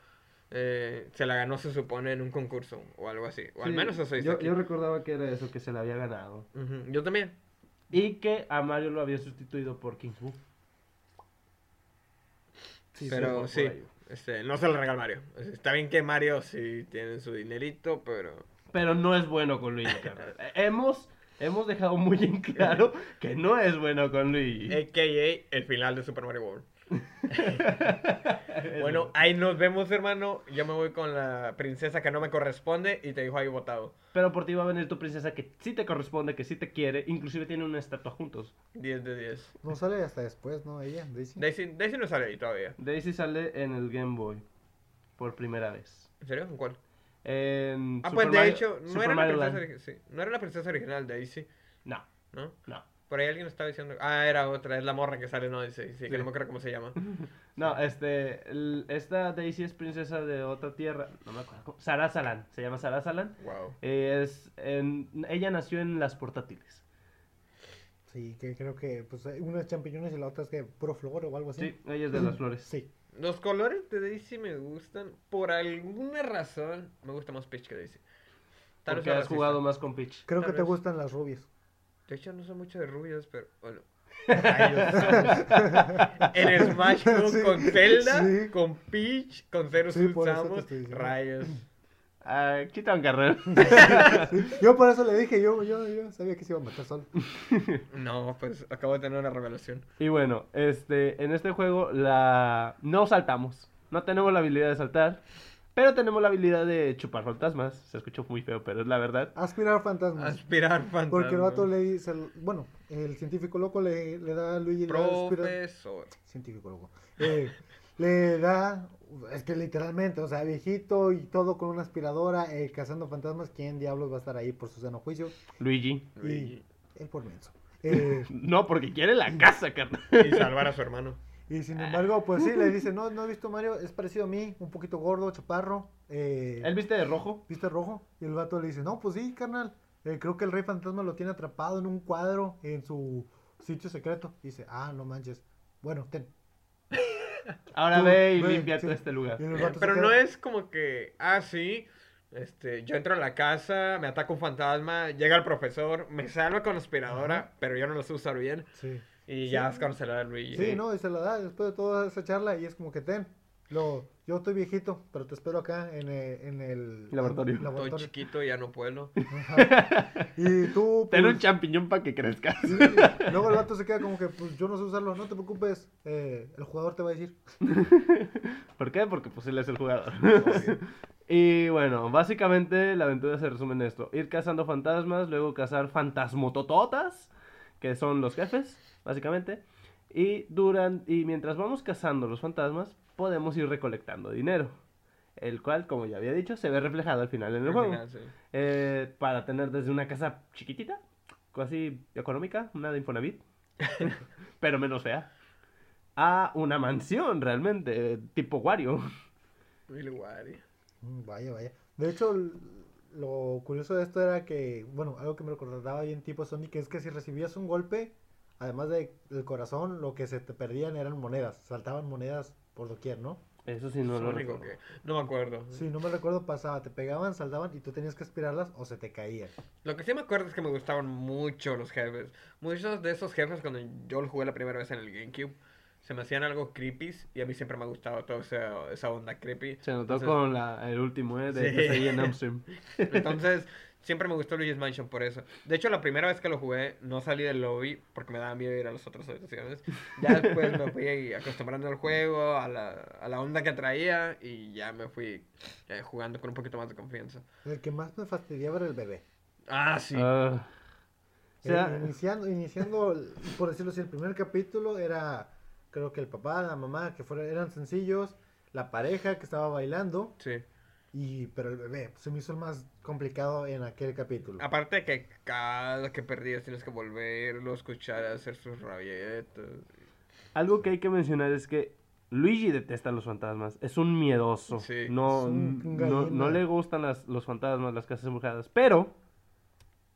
Eh, se la ganó, se supone, en un concurso o algo así. O al menos eso dice yo, yo recordaba que era eso, que se le había ganado. Yo también. Y que a Mario lo había sustituido por King Boo. Sí, pero sí, este, no se le regala Mario. Está bien que Mario sí tiene su dinerito, pero... Pero no es bueno con Luigi, carnal. hemos, hemos dejado muy en claro que no es bueno con Luigi. AKA el final de Super Mario World. Bueno, ahí nos vemos, hermano. Yo me voy con la princesa que no me corresponde y te dijo ahí votado. Pero por ti va a venir tu princesa que sí te corresponde, que sí te quiere, inclusive tiene una estatua juntos. 10 de 10. No sale hasta después, ¿no? Ella, Daisy. Daisy, Daisy no sale ahí todavía. Daisy sale en el Game Boy por primera vez. ¿En serio? ¿En cuál? En Ah, Super pues de Mario- hecho, no Super era, la Mario princesa, Land. ori- sí, no era la princesa original Daisy, No, ¿no? no. Por ahí alguien estaba diciendo. Ah, era otra, es la morra que sale en Odyssey. Sí, Sí. que no me acuerdo cómo se llama. No, este, el- esta Daisy es princesa de otra tierra, no me acuerdo, cómo- Sarasalan, se llama Sarasalan. Wow. Es, en- ella nació en las portátiles. Sí, que creo que pues eh, una es champiñones y la otra es que puro flor o algo así. Sí, ella es de las flores. Sí. Los colores de Daisy me gustan. Por alguna razón, me gusta más Peach que Daisy. Tal vez Porque has racista. jugado más con Peach. Creo Tal que te gustan las rubias. De hecho, no soy mucho de rubios, pero bueno. Rayos. en Smash Bros. Sí, con Zelda, sí. con Peach, con Zero Sí, Suit Samus, rayos. Ah, quita un carrero. Yo por eso le dije, yo, yo, yo sabía que se iba a matar solo. No, pues acabo de tener una revelación. Y bueno, este, en este juego la no saltamos. No tenemos la habilidad de saltar, pero tenemos la habilidad de chupar fantasmas. Se escuchó muy feo, pero es la verdad. Aspirar fantasmas. Aspirar fantasma. Porque el vato le dice, bueno, el científico loco le, le da a Luigi Profesor. Científico loco. Eh, le da, es que literalmente, o sea, viejito y todo con una aspiradora, eh, cazando fantasmas, ¿quién diablos va a estar ahí por su sano juicio? Luigi. Luigi. Él por menso. Eh, No, porque quiere la casa, carnal. Y salvar a su hermano. Y sin embargo, pues sí, le dice, no, no he visto Mario, es parecido a mí, un poquito gordo, chaparro, eh, ¿Él viste de rojo? ¿viste rojo? Y el vato le dice, no, pues sí, carnal, eh, creo que el rey fantasma lo tiene atrapado en un cuadro en su sitio secreto. Y dice, ah, no manches, bueno, ten. Ahora Tú, ve y ve, limpia sí. todo este lugar. Se Pero no es como que, ah, sí, este, yo entro a la casa, me ataca un fantasma, llega el profesor, me salva con aspiradora, Ajá. pero yo no lo sé usar bien. Sí. Y Sí. ya es cuando se le da Luigi. Sí, no, y se la da después de toda esa charla y es como que ten. Lo, yo estoy viejito, pero te espero acá en el, en el Laboratorio. Estoy chiquito, ya no puedo. Ajá. Y tú, Ten un pues, champiñón para que crezca. sí, luego el vato se queda como que, pues yo no sé usarlo, no te preocupes, eh, el jugador te va a decir. ¿Por qué? Porque pues él es el jugador. Y bueno, básicamente la aventura se resume en esto. Ir cazando fantasmas, luego cazar fantasmotototas, que son los jefes, básicamente. Y, duran, y mientras vamos cazando los fantasmas, podemos ir recolectando dinero. El cual, como ya había dicho, se ve reflejado al final en el juego. final, sí. Eh, para tener desde una casa chiquitita, casi económica, una de Infonavit, pero menos fea, a una mansión realmente, tipo Wario. Guay. Mm, Vaya, vaya. De hecho, lo curioso de esto era que, bueno, algo que me recordaba bien tipo Sonic es que si recibías un golpe, además de- del corazón, lo que se te perdían eran monedas. Saltaban monedas por doquier, ¿no? Eso sí, no Es lo único recuerdo. que... No me acuerdo. Sí, no me recuerdo, pasaba, te pegaban, saltaban y tú tenías que aspirarlas o se te caían. Lo que sí me acuerdo es que me gustaban mucho los jefes. Muchos de esos jefes cuando yo lo jugué la primera vez en el GameCube se me hacían algo creepy y a mí siempre me ha gustado toda esa, esa onda creepy. Se notó Entonces- con la- el último, ¿eh? De Sí. PSI en Amsterdam. Entonces, siempre me gustó Luigi's Mansion por eso. De hecho, la primera vez que lo jugué, no salí del lobby porque me daba miedo ir a las otras habitaciones. Ya después me fui acostumbrando al juego, a la, a la onda que traía y ya me fui eh, jugando con un poquito más de confianza. El que más me fastidiaba era el bebé. Ah, sí. Ah, o sea, Eh, iniciando, iniciando, por decirlo así, el primer capítulo era, creo que el papá, la mamá, que fueron, eran sencillos, la pareja que estaba bailando, sí. y pero el bebé se me hizo el más complicado en aquel capítulo. Aparte de que cada que perdías tienes que volverlo, escuchar, hacer sus rabietas. algo que hay que mencionar es que Luigi detesta los fantasmas. Es un miedoso. Sí. No, un no, no le gustan las, los fantasmas, las casas embrujadas. Pero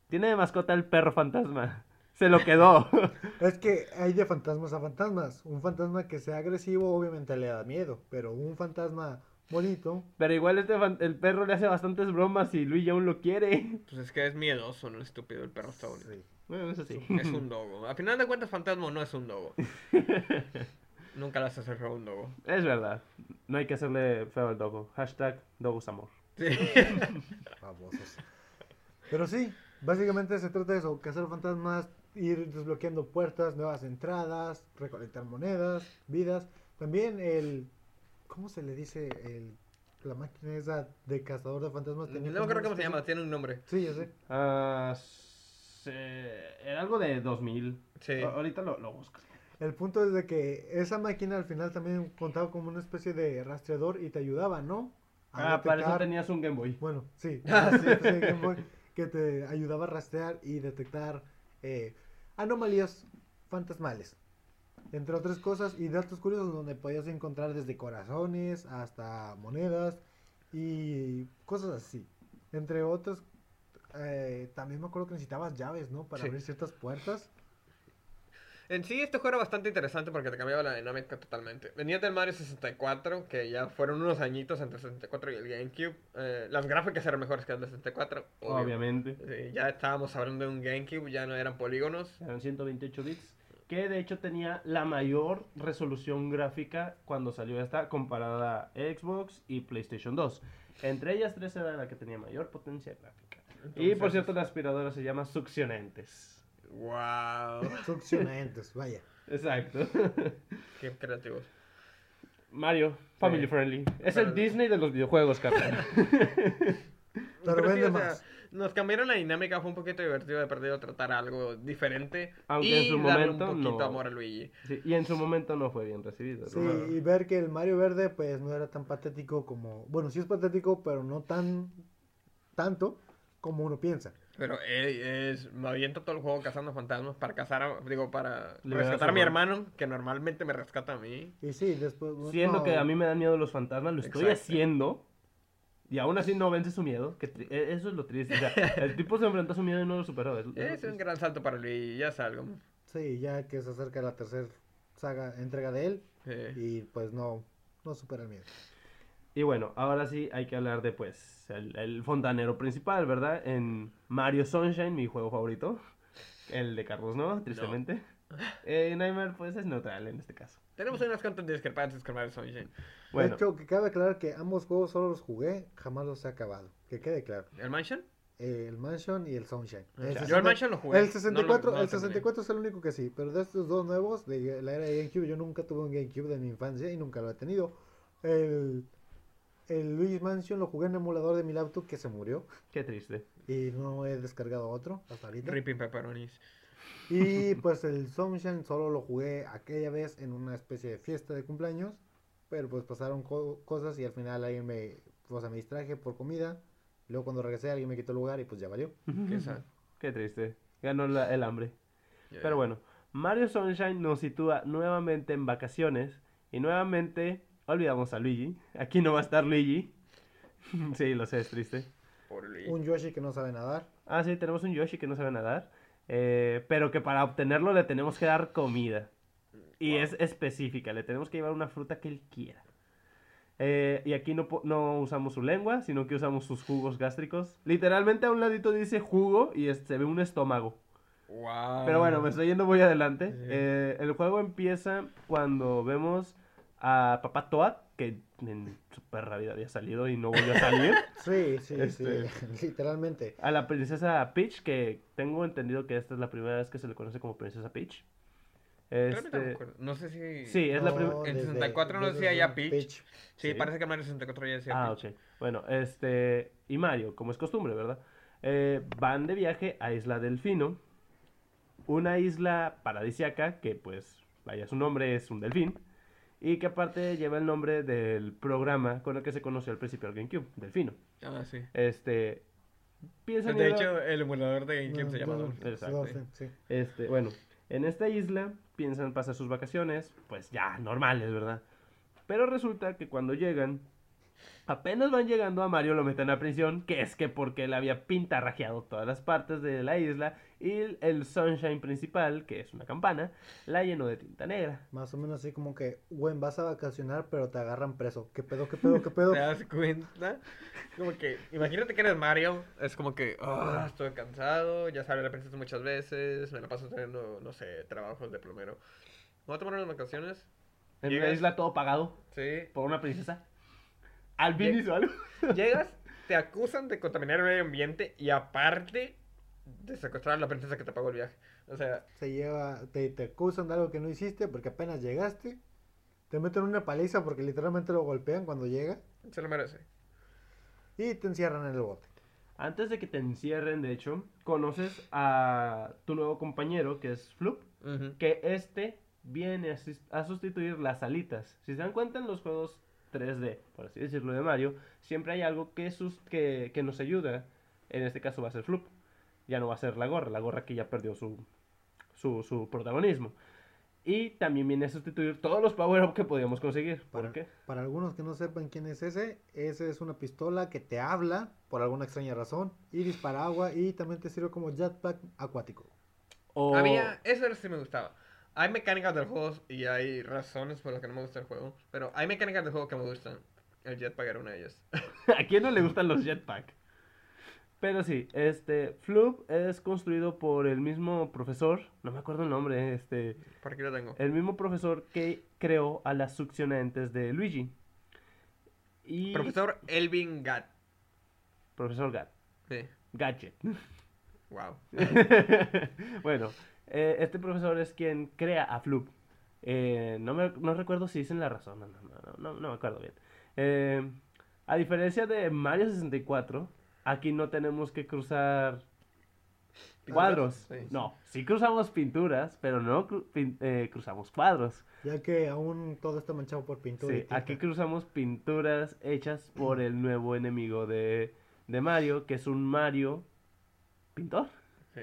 tiene de mascota el perro fantasma. Se lo quedó. Es que hay de fantasmas a fantasmas. Un fantasma que sea agresivo obviamente le da miedo, pero un fantasma bonito, Pero igual este fan- el perro le hace bastantes bromas y Luigi aún lo quiere. Pues es que es miedoso, no es estúpido. El perro está bonito. sí. Bueno, eso sí. Es un dogo. A final de cuentas, fantasma no es un dogo. Nunca las hace feo a un dogo. Es verdad. No hay que hacerle feo al dogo. Hashtag dogos amor. Sí. Babosos. Pero sí, básicamente se trata de eso, cazar fantasmas, ir desbloqueando puertas, nuevas entradas, recolectar monedas, vidas. También el, ¿cómo se le dice? El, la máquina esa de cazador de fantasmas. No creo una cómo se llama, tiene un nombre. Sí, ya sé. Ah, se- Era algo de 2000. Sí. A- Ahorita lo, lo busco. El punto es de que esa máquina al final también contaba como una especie de rastreador y te ayudaba, ¿no? A Ah, para eso tenías un Game Boy. Bueno, sí. Ah, sí, sí, Game Boy, que te ayudaba a rastrear y detectar eh, anomalías fantasmales. Entre otras cosas, y datos curiosos donde podías encontrar desde corazones hasta monedas y cosas así. Entre otras, eh, también me acuerdo que necesitabas llaves, ¿no? Para Sí. abrir ciertas puertas. En sí, este juego era bastante interesante porque te cambiaba la dinámica totalmente. Venía del Mario 64, que ya fueron unos añitos entre el 64 y el GameCube. Eh, las gráficas eran mejores que el de 64, obvio. Obviamente. Sí, ya estábamos hablando de un GameCube, ya no eran polígonos. Eran 128 bits. Que de hecho tenía la mayor resolución gráfica cuando salió esta comparada a Xbox y PlayStation 2. Entre ellas tres era la que tenía mayor potencia gráfica. y por cierto, la aspiradora se llama succionantes. ¡Wow! Succionantes, vaya. Exacto. Qué creativos. Mario, family Sí. friendly. Es Pero- el Disney de los videojuegos, carnal. Pero sí, vende o sea, más. nos cambiaron la dinámica, fue un poquito divertido de perdido tratar algo diferente. Aunque y en su darle momento un poquito no. amor a Luigi. Sí, y en su momento no fue bien recibido. Sí, ¿no? y ver que el Mario Verde pues no era tan patético como, bueno, sí es patético, pero no tan tanto como uno piensa. Pero eh, es, me aviento todo el juego cazando fantasmas para cazar, a- digo, para rescatar a mi hermano. que normalmente me rescata a mí. Y sí, después Siendo no, que a mí me dan miedo los fantasmas, lo estoy Exacto. haciendo. Y aún así no vence su miedo. Que tri- e- eso es lo triste. O sea, el tipo se enfrentó a su miedo y no lo superó. Es- Es un gran salto para Luigi, ya salgo. Sí, ya que se acerca la tercera saga, entrega de él y pues no, no supera el miedo. Y bueno, ahora sí hay que hablar de pues el, el fontanero principal, ¿verdad? En Mario Sunshine, mi juego favorito. El de Carlos, ¿no? Tristemente. Eh, Nightmare pues es neutral en este caso. Tenemos unas cuantas discrepancias con Mario Sunshine. Bueno, De hecho, que cabe aclarar que ambos juegos solo los jugué, jamás los he acabado. Que quede claro. ¿El Mansion? Eh, el Mansion y el Sunshine. El Yo 60 el Mansion lo jugué. El no lo- 64, no lo el terminé. 64 es el único que sí, pero de estos dos nuevos, de la era de GameCube, yo nunca tuve un GameCube de mi infancia y nunca lo he tenido. El, el Luigi's Mansion lo jugué en emulador de mi laptop que se murió qué triste. y no he descargado otro hasta ahorita. Ripping Pepperonis. Y pues el Sunshine solo lo jugué aquella vez en una especie de fiesta de cumpleaños, pero pues pasaron co- cosas y al final alguien me, o sea, me distraje por comida. Luego cuando regresé alguien me quitó el lugar y pues ya valió. Qué sad. Qué triste. Ganó la- el hambre. Pero bueno, Mario Sunshine nos sitúa nuevamente en vacaciones y nuevamente olvidamos a Luigi. Aquí no va a estar Luigi. sí, lo sé, es triste. Luigi. Un Yoshi que no sabe nadar. Ah, sí, tenemos un Yoshi que no sabe nadar, eh, pero que para obtenerlo le tenemos que dar comida. Y Wow. es específica, le tenemos que llevar una fruta que él quiera. Eh, y aquí no, no usamos su lengua, sino que usamos sus jugos gástricos. Literalmente a un ladito dice jugo y es- se ve un estómago. Wow. Pero bueno, me estoy yendo muy adelante. Sí. Eh, el juego empieza cuando vemos a Papá Toad, que en su perra vida había salido y no volvió a salir. Sí, sí, Este- sí, literalmente. a la princesa Peach, que tengo entendido que esta es la primera vez que se le conoce como princesa Peach. Realmente no me Este, acuerdo. No sé si. sí, es la primera... En desde- 64 no decía ya Peach. Sí, Sí. parece que Mario 64 ya decía Ah, Peach. ok. Bueno, este... Y Mario, como es costumbre, ¿verdad? Eh, van de viaje a Isla Delfino. Una isla paradisiaca que, pues, vaya, su nombre es un delfín. Y que aparte lleva el nombre del programa con el que se conoció al principio el GameCube, Delfino. Ah, sí. Este... Piensan De hecho, el emulador de GameCube No, se llama Dolphin. Exacto. Dolphin, sí. Este, bueno, en esta isla piensan pasar sus vacaciones, pues ya, normales, ¿verdad? Pero resulta que cuando llegan, apenas van llegando a Mario lo meten a prisión, que es que porque él había pintarrajeado todas las partes de la isla y el, Sunshine principal, que es una campana, la llenó de tinta negra. Más o menos así como que, güey, vas a vacacionar, pero te agarran preso. ¿Qué pedo, qué pedo, qué pedo? ¿Te das cuenta? Como que, imagínate que eres Mario, es como que, ah, estoy cansado, ya salí a la princesa muchas veces, me la paso teniendo, no sé, trabajos de plomero. Voy a tomar unas vacaciones. En una isla todo pagado Sí. por una princesa. Alvin Lleg- hizo algo. Llegas, te acusan de contaminar el medio ambiente y aparte de secuestrar a la princesa que te pagó el viaje. O sea, Se lleva, te, te acusan de algo que no hiciste porque apenas llegaste. Te meten una paliza porque literalmente lo golpean cuando llega. se lo merece. Y te encierran en el bote. Antes de que te encierren, de hecho, conoces a tu nuevo compañero, que es Floop. Que este viene a, a sustituir las alitas. Si se dan cuenta en los juegos 3D, por así decirlo, de Mario, siempre hay algo que, sus, que, que nos ayuda. En este caso va a ser Floop. Ya no va a ser la gorra, la gorra que ya perdió su, su, su protagonismo. Y también viene a sustituir todos los power-up que podíamos conseguir. ¿Por Para, qué? para algunos que no sepan quién es ese, ese es una pistola que te habla por alguna extraña razón y dispara agua y también te sirve como jetpack acuático. O- Había, eso sí me gustaba. Hay mecánicas del juego y hay razones por las que no me gusta el juego. Pero hay mecánicas del juego que me gustan. El jetpack era una de ellas. ¿A quién no le gustan los jetpack? Pero sí, este, Floop es construido por el mismo profesor, no me acuerdo el nombre, este, Por aquí lo tengo. el mismo profesor que creó a las succionantes de Luigi. Y Profesor Elvin Gat. Profesor Gat, Sí. Gadget. Wow. bueno, eh, este profesor es quien crea a Floop. Eh, no, me, no recuerdo si dicen la razón, no, no, no, no, no me acuerdo bien. Eh, a diferencia de Mario 64, aquí no tenemos que cruzar cuadros. Sí. No, sí cruzamos pinturas, pero no cru- pin- eh, cruzamos cuadros. Ya que aún todo está manchado por pintura. Sí, aquí cruzamos pinturas hechas por el nuevo enemigo de, de Mario, que es un Mario pintor. Sí.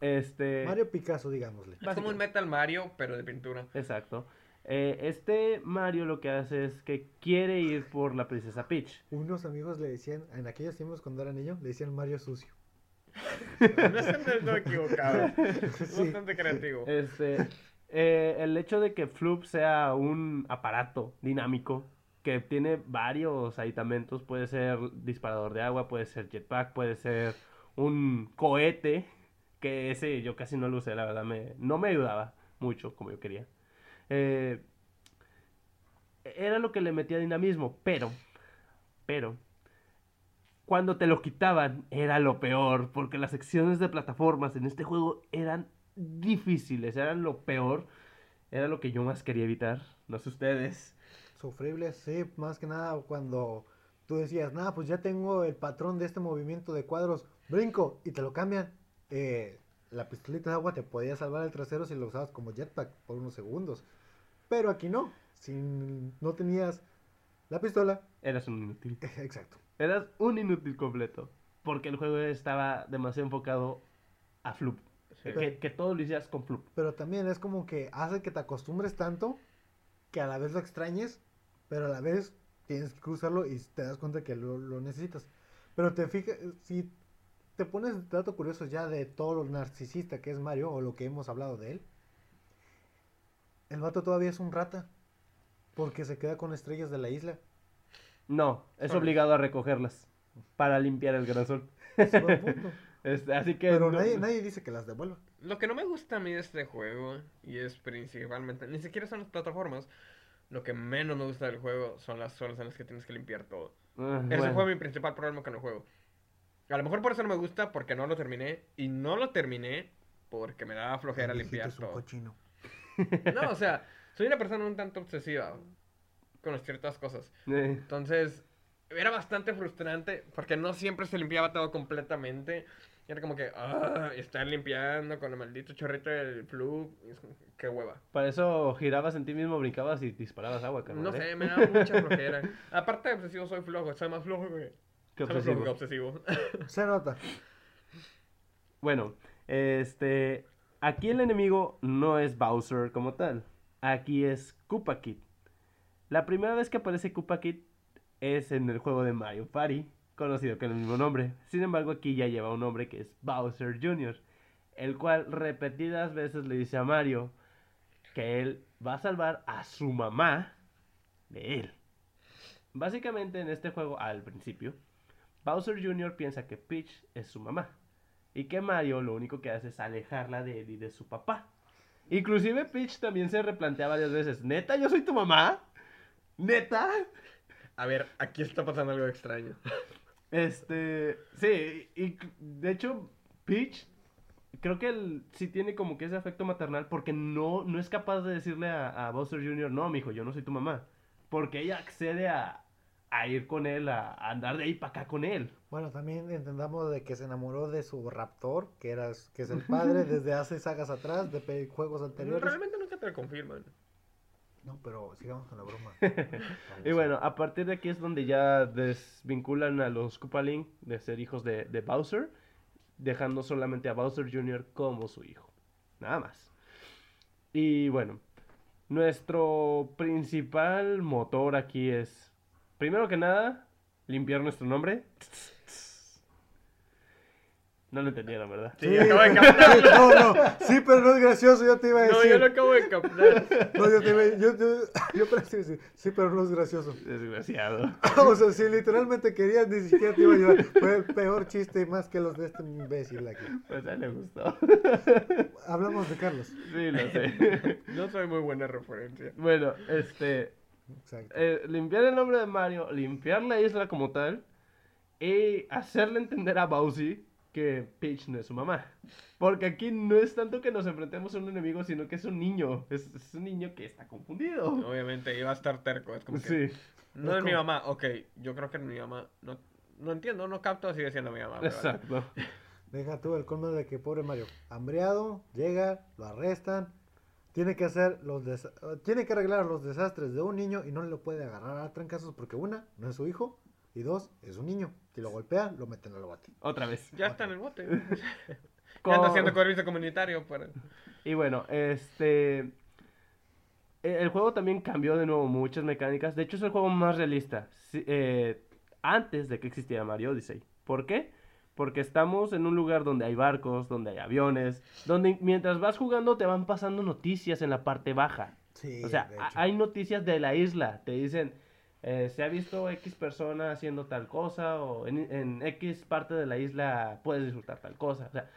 Este, Mario Picasso, digámosle. Es como un Metal Mario, pero de pintura. exacto. Eh, este Mario lo que hace es que quiere ir por la princesa Peach. Unos amigos le decían, en aquellos tiempos cuando era niño, le decían Mario sucio. No están del todo equivocado. Sí. Bastante creativo. Este, eh, el hecho de que Floop sea un aparato dinámico que tiene varios aditamentos, puede ser disparador de agua, puede ser jetpack, puede ser un cohete, que ese yo casi no lo usé, la verdad, me, no me ayudaba mucho como yo quería. Eh, era lo que le metía dinamismo, pero, pero, cuando te lo quitaban era lo peor, porque las secciones de plataformas en este juego eran difíciles, eran lo peor, era lo que yo más quería evitar, no sé ustedes. Sufrible, sí, más que nada cuando tú decías, nada, pues ya tengo el patrón de este movimiento de cuadros, brinco, y te lo cambian. Eh, la pistolita de agua te podía salvar el trasero si lo usabas como jetpack por unos segundos. Pero aquí no, si no tenías la pistola, Eras un inútil. exacto. Eras un inútil completo, porque el juego estaba demasiado enfocado a Floop. Sí. Que, que todo lo hicieras con Floop. Pero también es como que hace que te acostumbres tanto que a la vez lo extrañes, pero a la vez tienes que cruzarlo y te das cuenta que lo, lo necesitas. Pero te fijas, si te pones dato curioso ya de todo lo narcisista que es Mario o lo que hemos hablado de él, el vato todavía es un rata porque se queda con estrellas de la isla. No, es obligado a recogerlas para limpiar el grasón. Este, así que Pero no- nadie, nadie dice que las devuelva. Lo que no me gusta a mí de este juego, y es principalmente, ni siquiera son las plataformas, lo que menos me gusta del juego son las zonas en las que tienes que limpiar todo. Ah, Ese bueno. fue mi principal problema con el juego. A lo mejor por eso no me gusta, porque no lo terminé, y no lo terminé porque me daba flojera limpiar todo. cochino. No, o sea, soy una persona un tanto obsesiva con ciertas cosas. Eh, Entonces, era bastante frustrante porque no siempre se limpiaba todo completamente. Y era como que, ah, estar limpiando con el maldito chorrito del flu. Qué hueva. para eso girabas en ti mismo, brincabas y disparabas agua, carnal, No ¿eh? sé, me da mucha flojera. Aparte de obsesivo, soy flojo. Soy más flojo que. Qué obsesivo. Se nota. Bueno, este. Aquí el enemigo no es Bowser como tal. Aquí es Koopa Kid. La primera vez que aparece Koopa Kid es en el juego de Mario Party, conocido con el mismo nombre. Sin embargo, aquí ya lleva un nombre que es Bowser Jr., el cual repetidas veces le dice a Mario que él va a salvar a su mamá de él. Básicamente en este juego, al principio, Bowser Jr. piensa que Peach es su mamá. Y que Mario lo único que hace es alejarla de él y de su papá. Inclusive Peach también se replantea varias veces. ¿Neta yo soy tu mamá? ¿Neta? A ver, aquí está pasando algo extraño. Este... Sí, y de hecho Peach creo que él sí tiene como que ese afecto maternal porque no, no es capaz de decirle a, a Bowser Jr., no, mijo, yo no soy tu mamá. Porque ella accede a, a ir con él, a, a andar de ahí para acá con él. Bueno, también entendamos de que se enamoró de su Raptor, que era que es el padre desde hace sagas atrás de juegos anteriores. Realmente nunca te lo confirman. No, pero sigamos con la broma. Y bueno, a partir de aquí es donde ya desvinculan a los Koopalink de ser hijos de, de Bowser, dejando solamente a Bowser Jr. como su hijo. Nada más. Y bueno, nuestro principal motor aquí es, primero que nada, limpiar nuestro nombre. No lo entendieron, ¿verdad? Sí, acabo de captar. sí, no, no, sí, pero no es gracioso, yo te iba a No, decir. yo lo acabo de captar. No, yo te iba yo, yo, yo pensé decir, sí, pero no es gracioso. Desgraciado. O sea, si literalmente querías, ni siquiera te iba a llevar. Fue el peor chiste más que los de este imbécil aquí. Pues a él le gustó. Hablamos de Carlos. Sí, lo sé. No soy muy buena referencia. Bueno, este. Exacto. eh, limpiar el nombre de Mario, limpiar la isla como tal y hacerle entender a Bowsy que Peach no es su mamá. Porque aquí no es tanto que nos enfrentemos a un enemigo, sino que es un niño. Es, es un niño que está confundido. Obviamente, iba a estar terco. Es como que, Sí, no es Es mi como- mamá. Ok, yo creo que es mi mamá. No, no entiendo, no capto, sigue siendo mi mamá. pero- exacto. Deja tú el colmo de que pobre Mario, hambreado, llega, lo arrestan, tiene que hacer los tiene que arreglar los desastres de un niño y no lo puede agarrar a trancazos porque una, no es su hijo y dos, es un niño. Si lo golpea, lo meten al bote. Otra vez. Ya está en el bote. ya anda haciendo servicio comunitario. Para... Y bueno, este. e- El juego también cambió de nuevo muchas mecánicas. De hecho, es el juego más realista. Sí, eh, antes de que existiera Mario Odyssey. ¿Por qué? Porque estamos en un lugar donde hay barcos, donde hay aviones, donde mientras vas jugando te van pasando noticias en la parte baja. Sí, O sea, hay noticias de la isla. Te dicen, eh, se ha visto X persona haciendo tal cosa, o en, en X parte de la isla puedes disfrutar tal cosa. O sea,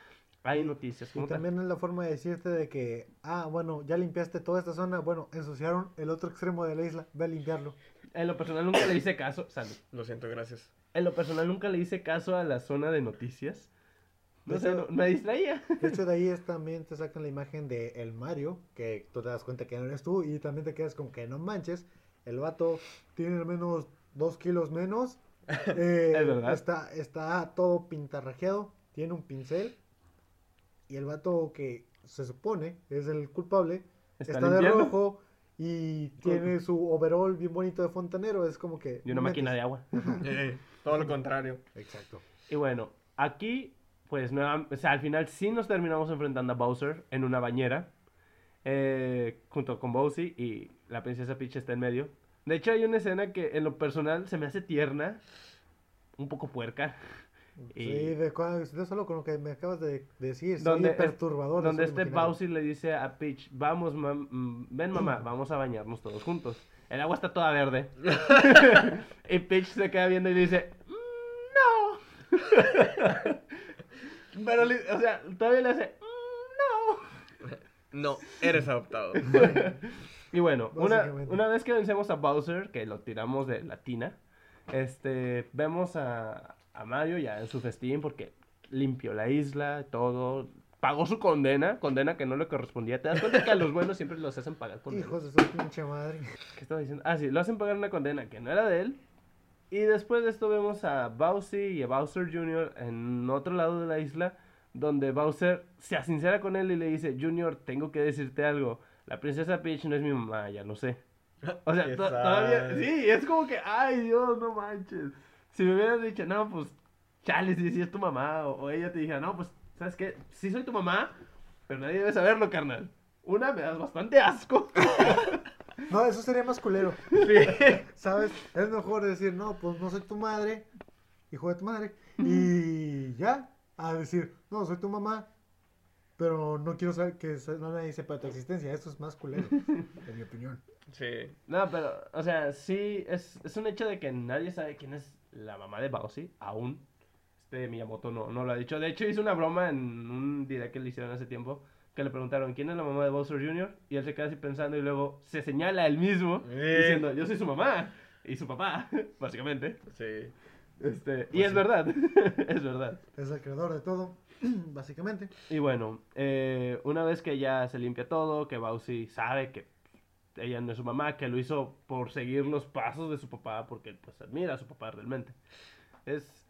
hay noticias. Y tal. también es la forma de decirte de que, ah, bueno, ya limpiaste toda esta zona, bueno, ensuciaron el otro extremo de la isla, ve a limpiarlo. En lo personal nunca le hice caso. Salud. Lo siento, gracias. En lo personal nunca le hice caso a la zona de noticias. No De sé, hecho- no- me distraía. De hecho, de ahí es también te sacan la imagen de el Mario, que tú te das cuenta que no eres tú, y también te quedas con que no manches, el vato tiene al menos dos kilos menos. eh, Es verdad. Está, está todo pintarrajeado, tiene un pincel, y el vato que se supone es el culpable, Está está, de rojo y tiene su overall bien bonito de fontanero, es como que... Y una máquina de manches. agua. Todo lo contrario. Exacto. Y bueno, aquí, pues, nueva- o sea, al final sí nos terminamos enfrentando a Bowser en una bañera. eh, junto con Bowsy y la princesa Peach está en medio. De hecho, hay una escena que en lo personal se me hace tierna, un poco puerca. Y Sí, de, de solo con lo que me acabas de decir, Donde es- perturbador. de donde este. Bowsy le dice a Peach, vamos, mam- mm, ven mamá, vamos a bañarnos todos juntos. El agua está toda verde. y Peach se queda viendo y le dice, "Mm, no. Pero, o sea, todavía le hace, "Mm, no. No, eres adoptado. Y bueno, una, una vez que vencemos a Bowser, que lo tiramos de la tina, este, vemos a, a Mario ya en su festín porque limpió la isla, todo, pagó su condena, condena que no le correspondía. ¿Te das cuenta que a los buenos siempre los hacen pagar condena? Hijos de su pinche madre. ¿Qué estaba diciendo? Ah, sí, lo hacen pagar una condena que no era de él. Y después de esto vemos a Bowser y a Bowser Jr. en otro lado de la isla, donde Bowser se sincera con él y le dice, Junior, tengo que decirte algo. La princesa Peach no es mi mamá, ya lo sé. O sea, todavía... Sí, es como que, ay Dios, no manches. Si me hubieras dicho, no, pues, chale, si, si es tu mamá, o, o ella te dijera, no, pues, ¿sabes qué? Sí soy tu mamá, pero nadie debe saberlo, carnal. Una, me das bastante asco. No, eso sería más culero. Sí. ¿Sabes? Es mejor decir, no, pues no soy tu madre, hijo de tu madre. Y ya, a decir, no, soy tu mamá, pero no quiero saber que nadie sepa tu existencia. Eso es más culero, en mi opinión. Sí. No, pero, o sea, sí, es, es un hecho de que nadie sabe quién es la mamá de Bowsy, aún. Este Miyamoto no, no lo ha dicho. De hecho, hizo una broma en un direct que le hicieron hace tiempo, que le preguntaron, ¿quién es la mamá de Bowser Jr.? Y él se queda así pensando y luego se señala a él mismo, Eh. diciendo, yo soy su mamá y su papá, básicamente. Sí. Este, y Pues es sí. verdad, es verdad. Es el creador de todo, básicamente. Y bueno, eh, una vez que ya se limpia todo, que Bowsy sabe que ella no es su mamá, que lo hizo por seguir los pasos de su papá, porque pues admira a su papá realmente. Es,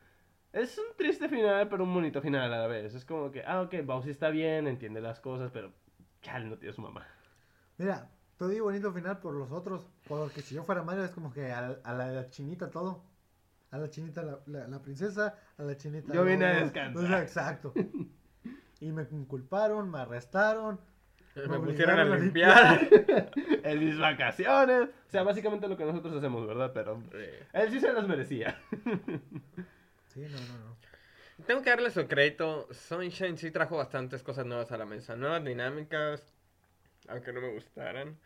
es un triste final, pero un bonito final a la vez. Es como que, ah, ok, Bowsy está bien, entiende las cosas, pero chale, no tiene su mamá. Mira, te digo bonito final por los otros, porque si yo fuera Mario es como que a, a la chinita todo. A la chinita la, la- la princesa, a la chinita... Yo vine a descansar. sea, exacto. Y me inculparon, me arrestaron. Me Me pusieron a limpiar. en mis vacaciones. O sea, básicamente lo que nosotros hacemos, ¿verdad? Pero él sí se las merecía. Sí, no, no, no. Tengo que darle su crédito. Sunshine sí trajo bastantes cosas nuevas a la mesa. Nuevas dinámicas, aunque no me gustaran.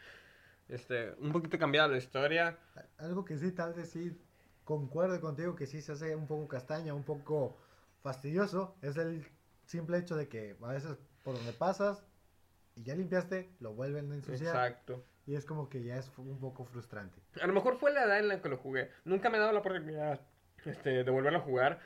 Este, un poquito cambiada la historia. Algo que sí, tal vez sí concuerdo contigo que sí se hace un poco castaña, un poco fastidioso, es el simple hecho de que a veces por donde pasas y ya limpiaste, lo vuelven a ensuciar. Exacto. Y es como que ya es un poco frustrante. A lo mejor fue la edad en la que lo jugué. Nunca me he dado la oportunidad este, de volverlo a jugar.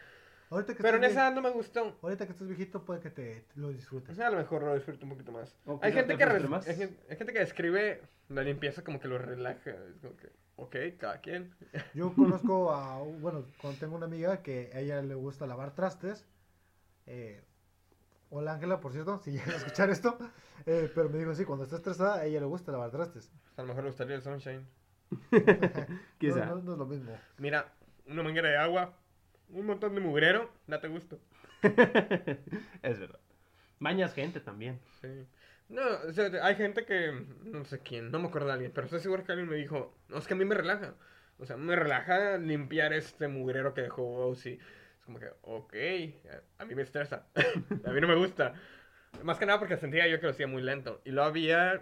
Ahorita que Pero en esa no me gustó. Ahorita que estás viejito puede que te lo O disfrutes. sea, a lo mejor lo disfruto un poquito más. O Hay gente, te que más. hay, hay gente que describe la limpieza como que lo relaja. Es como que, ok, cada quien. Yo conozco a, bueno, con- tengo una amiga que a ella le gusta lavar trastes. Eh, hola Ángela, por cierto, si llegas a escuchar esto. Eh, pero me dijo, sí, cuando está estresada, a ella le gusta lavar trastes. A lo mejor le gustaría el Sunshine. Quizá. No, no- no es lo mismo. Mira, una manguera de agua, un montón de mugrero, date gusto. es verdad. Bañas gente también. Sí. No, o sea, hay gente que, no sé quién, no me acuerdo de alguien, pero estoy seguro que alguien me dijo, no, es que a mí me relaja. O sea, me relaja limpiar este mugrero que dejó Ozzy. Es como que, ok, a- mí me estresa. a mí no me gusta. Más que nada porque sentía yo que lo hacía muy lento. Y luego había,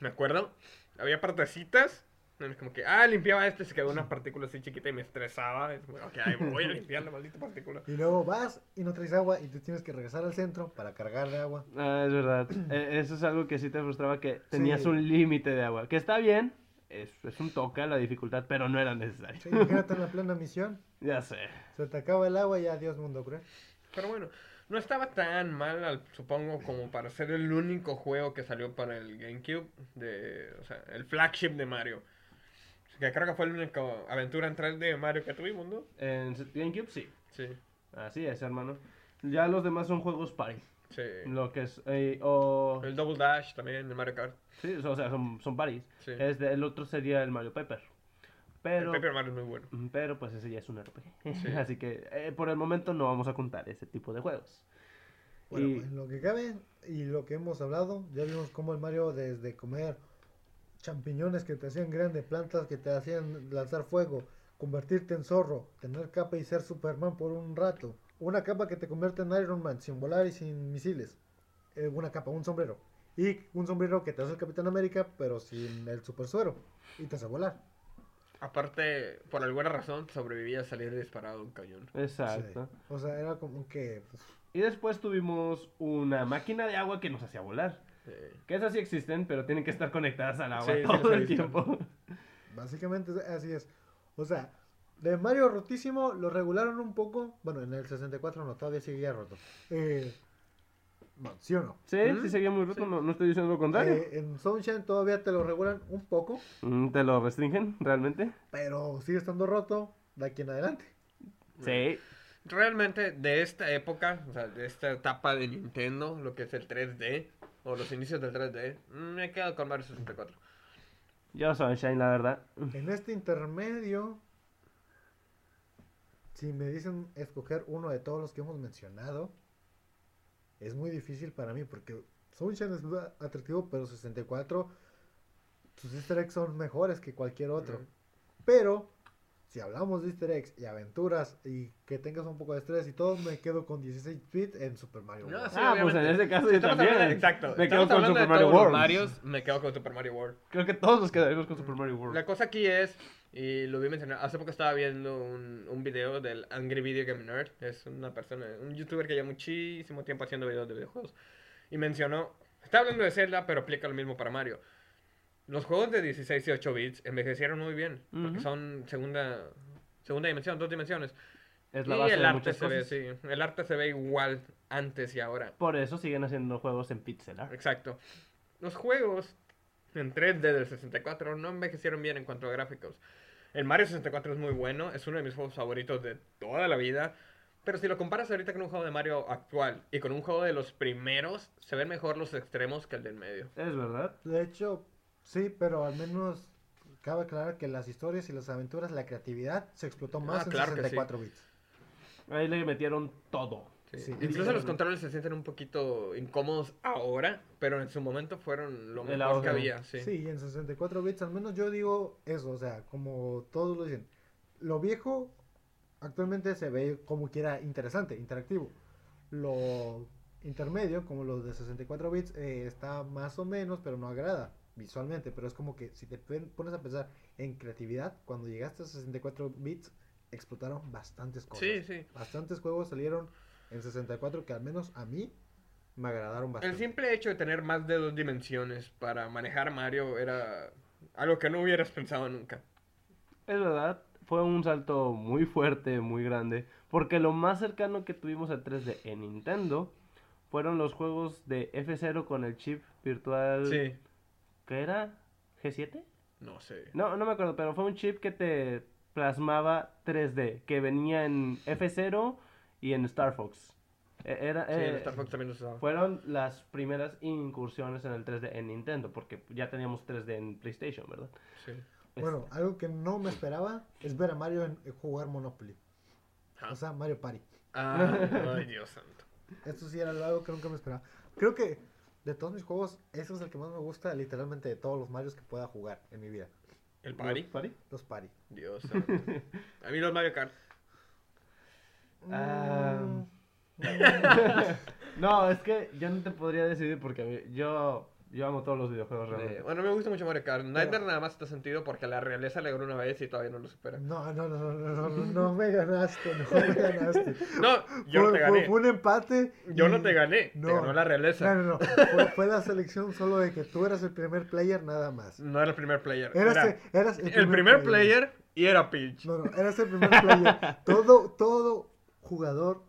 me acuerdo, había partecitas. En las Como que, ah, limpiaba este, se quedó una partícula así chiquita y me estresaba. Es como, ok, ahí voy a limpiar la maldita partícula. Y luego vas y no traes agua y tú tienes que regresar al centro para cargar de agua. Ah, es verdad. Eh, Eso es algo que sí te frustraba, que tenías Sí. un límite de agua. Que está bien, es, es un toque a la dificultad, pero no era necesario. Sí, imagínate en la plena misión, Ya sé. se te acaba el agua y adiós mundo cruel. Pero bueno, no estaba tan mal, al- supongo, como para ser el único juego que salió para el GameCube, de, o sea, el flagship de Mario. Que creo que fue la única aventura en 3D de Mario que tuvimos, ¿no? En GameCube sí. Sí, Así es, hermano. Ya los demás son juegos party. sí. Lo que es. eh, o, El Double Dash también, el Mario Kart. sí, o sea, son, son paris. Sí. El otro sería el Mario Paper. Pero. El Paper Mario es muy bueno. Mm, Pero pues ese ya es un RPG. Sí. Así que eh, por el momento no vamos a contar ese tipo de juegos. Bueno, Y- en lo que cabe y lo que hemos hablado, ya vimos cómo el Mario desde comer champiñones que te hacían grande, plantas que te hacían lanzar fuego, convertirte en zorro, tener capa y ser Superman por un rato, una capa que te convierte en Iron Man sin volar y sin misiles, eh, una capa, un sombrero, y un sombrero que te hace el Capitán América pero sin el super suero y te hace volar. Aparte, por alguna razón, sobrevivía a salir disparado de un cañón. Exacto. Sí. O sea, era como que Y después tuvimos una máquina de agua que nos hacía volar. Que esas sí existen, pero tienen que estar conectadas al agua Sí, todo el tiempo. Básicamente así es. O sea, de Mario rotísimo lo regularon un poco. Bueno, en el 64 no, todavía seguía roto. Eh, bueno, ¿sí o no? Sí, ¿Mm? sí seguía muy roto, no, no estoy diciendo lo contrario. Eh, en Sunshine todavía te lo regulan un poco, Mm, ¿Te lo restringen realmente? pero sigue estando roto de aquí en adelante. Sí. Realmente, de esta época, o sea, de esta etapa de Nintendo, lo que es el 3D, o los inicios del 3D, mm, me he quedado con Mario 64. Yo Sunshine, la verdad. En este intermedio, si me dicen escoger uno de todos los que hemos mencionado, es muy difícil para mí porque Sunshine es muy atractivo, pero 64, sus easter eggs son mejores que cualquier otro. Pero, si hablamos de easter eggs y aventuras y que tengas un poco de estrés y todo, me quedo con 16 bit en Super Mario No, World. sí, ah, pues en ese caso Si yo estamos también. hablando de- exacto. Me quedo con Super Mario World. Marios, me quedo con Super Mario World. Creo que todos nos quedaremos con Super Mario World. La cosa aquí es, y lo vi mencionar, hace poco estaba viendo un, un video del Angry Video Game Nerd, es una persona, un youtuber que lleva muchísimo tiempo haciendo videos de videojuegos, y mencionó, está hablando de Zelda, pero aplica lo mismo para Mario. Los juegos de 16 y 8 bits envejecieron muy bien, porque son segunda, segunda dimensión, dos dimensiones. Es la y base el de arte se ve, sí, el arte se ve igual antes y ahora. Por eso siguen haciendo juegos en pixel art. Exacto. Los juegos en 3D del 64 no envejecieron bien en cuanto a gráficos. El Mario 64 es muy bueno, es uno de mis juegos favoritos de toda la vida. Pero si lo comparas ahorita con un juego de Mario actual y con un juego de los primeros, se ven mejor los extremos que el del medio. Es verdad. De hecho, sí, pero al menos cabe aclarar que las historias y las aventuras, la creatividad se explotó más Ah, en claro que sí. 64 bits. Ahí le metieron todo. Sí. Sí. Incluso los controles se sienten un poquito incómodos ahora, pero en su momento fueron lo mejor que había. Sí. Sí. en 64 bits, al menos yo digo eso, o sea, como todos lo dicen, lo viejo actualmente se ve como quiera interesante, interactivo. Lo intermedio, como los de 64 bits, eh, está más o menos, pero no agrada visualmente. Pero es como que si te pones a pensar en creatividad, cuando llegaste a 64 bits, explotaron bastantes cosas. Sí, sí. Bastantes juegos salieron en 64 que al menos a mí me agradaron El bastante. simple hecho de tener más de dos dimensiones para manejar a Mario era algo que no hubieras pensado nunca. Es verdad, fue un salto muy fuerte, muy grande, porque lo más cercano que tuvimos al 3D en Nintendo fueron los juegos de F0 con el chip virtual. Sí. ¿Qué era? ¿G7? No sé. No, no me acuerdo, pero fue un chip que te plasmaba 3D, que venía en F0 y en Star Fox. E- Era, Sí, eh, el Star Fox también lo usaba. Fueron las primeras incursiones en el 3D en Nintendo, porque ya teníamos 3D en PlayStation, ¿verdad? Sí. Bueno, algo que no me esperaba es ver a Mario en, en jugar Monopoly. Ah. O sea, Mario Party. Ah, ay, Dios santo. Esto sí era algo que nunca me esperaba. Creo que de todos mis juegos, ese es el que más me gusta, literalmente de todos los Marios que pueda jugar en mi vida. ¿El Party? ¿Party? Los Party. Dios. A mí los Mario Kart. Ah, Mm, No, es que yo no te podría decidir porque a mí- yo, yo amo todos los videojuegos realmente. Eh, bueno, me gusta mucho Mario Kart. Nightmare nada más está sentido porque la realeza le ganó una vez y todavía no lo supera. No, no, no, no, no, no, no me ganaste, no me ganaste. No, yo no te gané. fue un empate. Yo no te gané. Te No. ganó la realeza. No, no, no. Fue, fue la selección solo de que tú eras el primer player, nada más. No era el primer player. Eras, era eras el primer player y era Peach. No, no, eras el primer player. Todo, todo jugador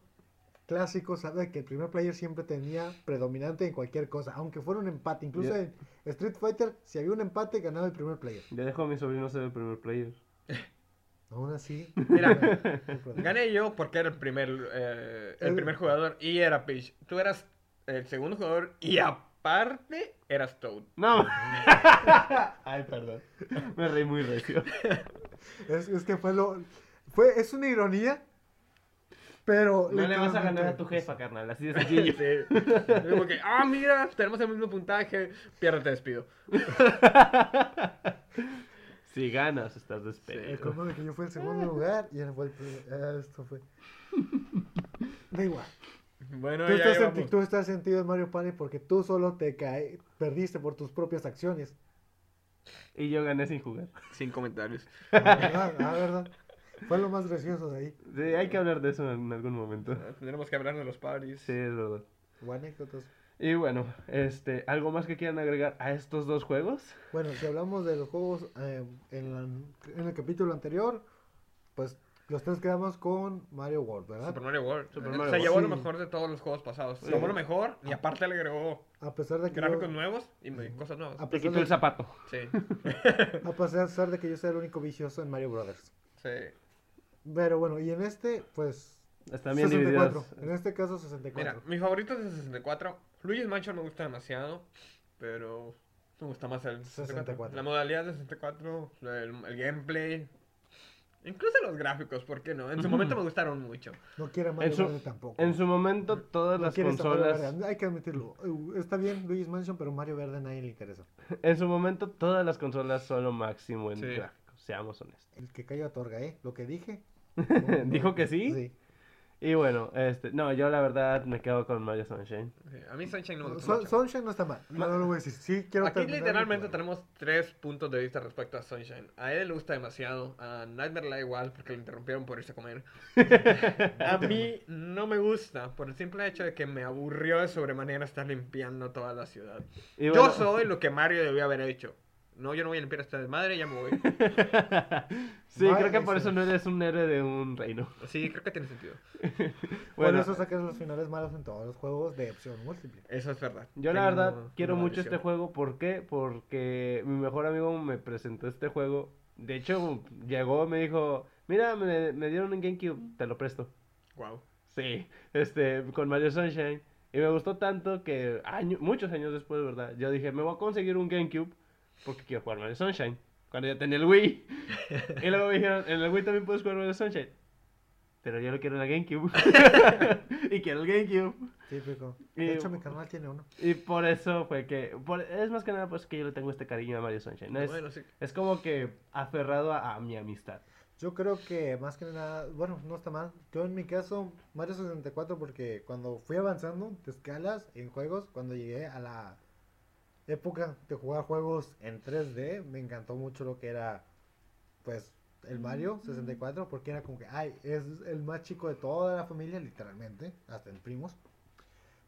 clásico sabe que el primer player siempre tenía predominante en cualquier cosa, aunque fuera un empate. Incluso en Street Fighter, si había un empate, ganaba el primer player. Ya dejo a mi sobrino ser el primer player. Aún así. Mira, gané yo porque era el primer, eh, el El- primer jugador y era Peach. Tú eras el segundo jugador y aparte eras Toad. No. Ay, perdón. Me reí muy recio. Es, es que fue lo. Fue, es una ironía, pero. No le vas a ganar a tu jefa, carnal. Así de sencillo. Sí. Es como que, ah, mira, tenemos el mismo puntaje. Pierde, te despido. Si ganas, estás El despedido. colmo de que yo fui el segundo lugar y él fue el primer. ah, Esto fue. Da igual. Bueno, Tú ya estás, en, tú estás sentido en Mario Party porque tú solo te cae, perdiste por tus propias acciones. Y yo gané sin jugar. Sin comentarios. Ah, verdad, ah, verdad. Fue lo más gracioso de ahí. Sí, hay que hablar de eso en algún momento. Ah, Tendremos que hablar de los parties. Sí, es verdad. O anécdotas. Y bueno, este, ¿algo más que quieran agregar a estos dos juegos? Bueno, si hablamos de los juegos eh, en, la- en el capítulo anterior, pues los tres quedamos con Mario World, ¿verdad? Super Mario World. Super llevó lo mejor de todos los juegos pasados. Se Sí. llevó lo mejor y aparte le agregó A pesar de que gráficos yo, nuevos y cosas nuevas. a Te el zapato. Sí. a pesar de que yo sea el único vicioso en Mario Brothers. Sí. Pero bueno, y en este, pues Están bien 64. divididas. En este caso 64. Mira, mi favorito es el 64. Luigi's Mansion me gusta demasiado, pero me gusta más el 64. 64. La modalidad del 64, el, el gameplay, incluso los gráficos, ¿por qué no? En su momento me gustaron mucho. no quiere Mario su, Verde tampoco. en su momento, todas No las consolas. Verde, Hay que admitirlo. Uh, Está bien Luigi's Mansion, pero Mario Verde a nadie le interesa. En su momento, todas las consolas son lo máximo en Sí. gráficos. Seamos honestos. El que cayó otorga, ¿eh? Lo que dije. ¿Dijo que sí? Sí. Y bueno, este, no, yo la verdad me quedo con Mario Sunshine. Sí, A mí Sunshine no me gusta mucho. Sunshine no está mal. No, no lo voy a decir. Sí, quiero Aquí literalmente tenemos tres puntos de vista respecto a Sunshine. A él le gusta demasiado, a Nightmare le da igual porque le interrumpieron por irse a comer. A mí no me gusta por el simple hecho de que me aburrió de sobremanera estar limpiando toda la ciudad. Y Yo bueno, soy lo que Mario debió haber hecho. No, yo no voy a limpiar esta desmadre, ya me voy. sí, creo que por eso no eres un héroe de un reino. Sí, creo que tiene sentido. Por Bueno, eso sacas los finales malos en todos los juegos de opción múltiple. Eso es verdad. yo la Tengo verdad quiero mucho maldición. este juego. ¿Por qué? Porque mi mejor amigo me presentó este juego. De hecho, llegó, me dijo, mira, me, me dieron un GameCube, te lo presto. Wow. Sí, este, con Mario Sunshine. Y me gustó tanto que año- muchos años después, ¿verdad? Yo dije, me voy a conseguir un GameCube porque quiero jugar Mario Sunshine. Cuando ya tenía el Wii. y luego me dijeron, en el Wii también puedes jugar Mario Sunshine. Pero yo lo quiero en la GameCube. y quiero el GameCube. Típico. Y- De hecho, mi canal tiene uno. Y por eso fue que... por- es más que nada pues que yo le tengo este cariño a Mario Sunshine. ¿no? Es, Bueno, sí. es como que aferrado a, a mi amistad. Yo creo que más que nada, bueno, no está mal. Yo en mi caso, Mario 64, porque cuando fui avanzando de escalas en juegos, cuando llegué a la época de jugar juegos en 3D, me encantó mucho lo que era, pues, el Mario 64, porque era como que, ay, es el más chico de toda la familia, literalmente, hasta en primos.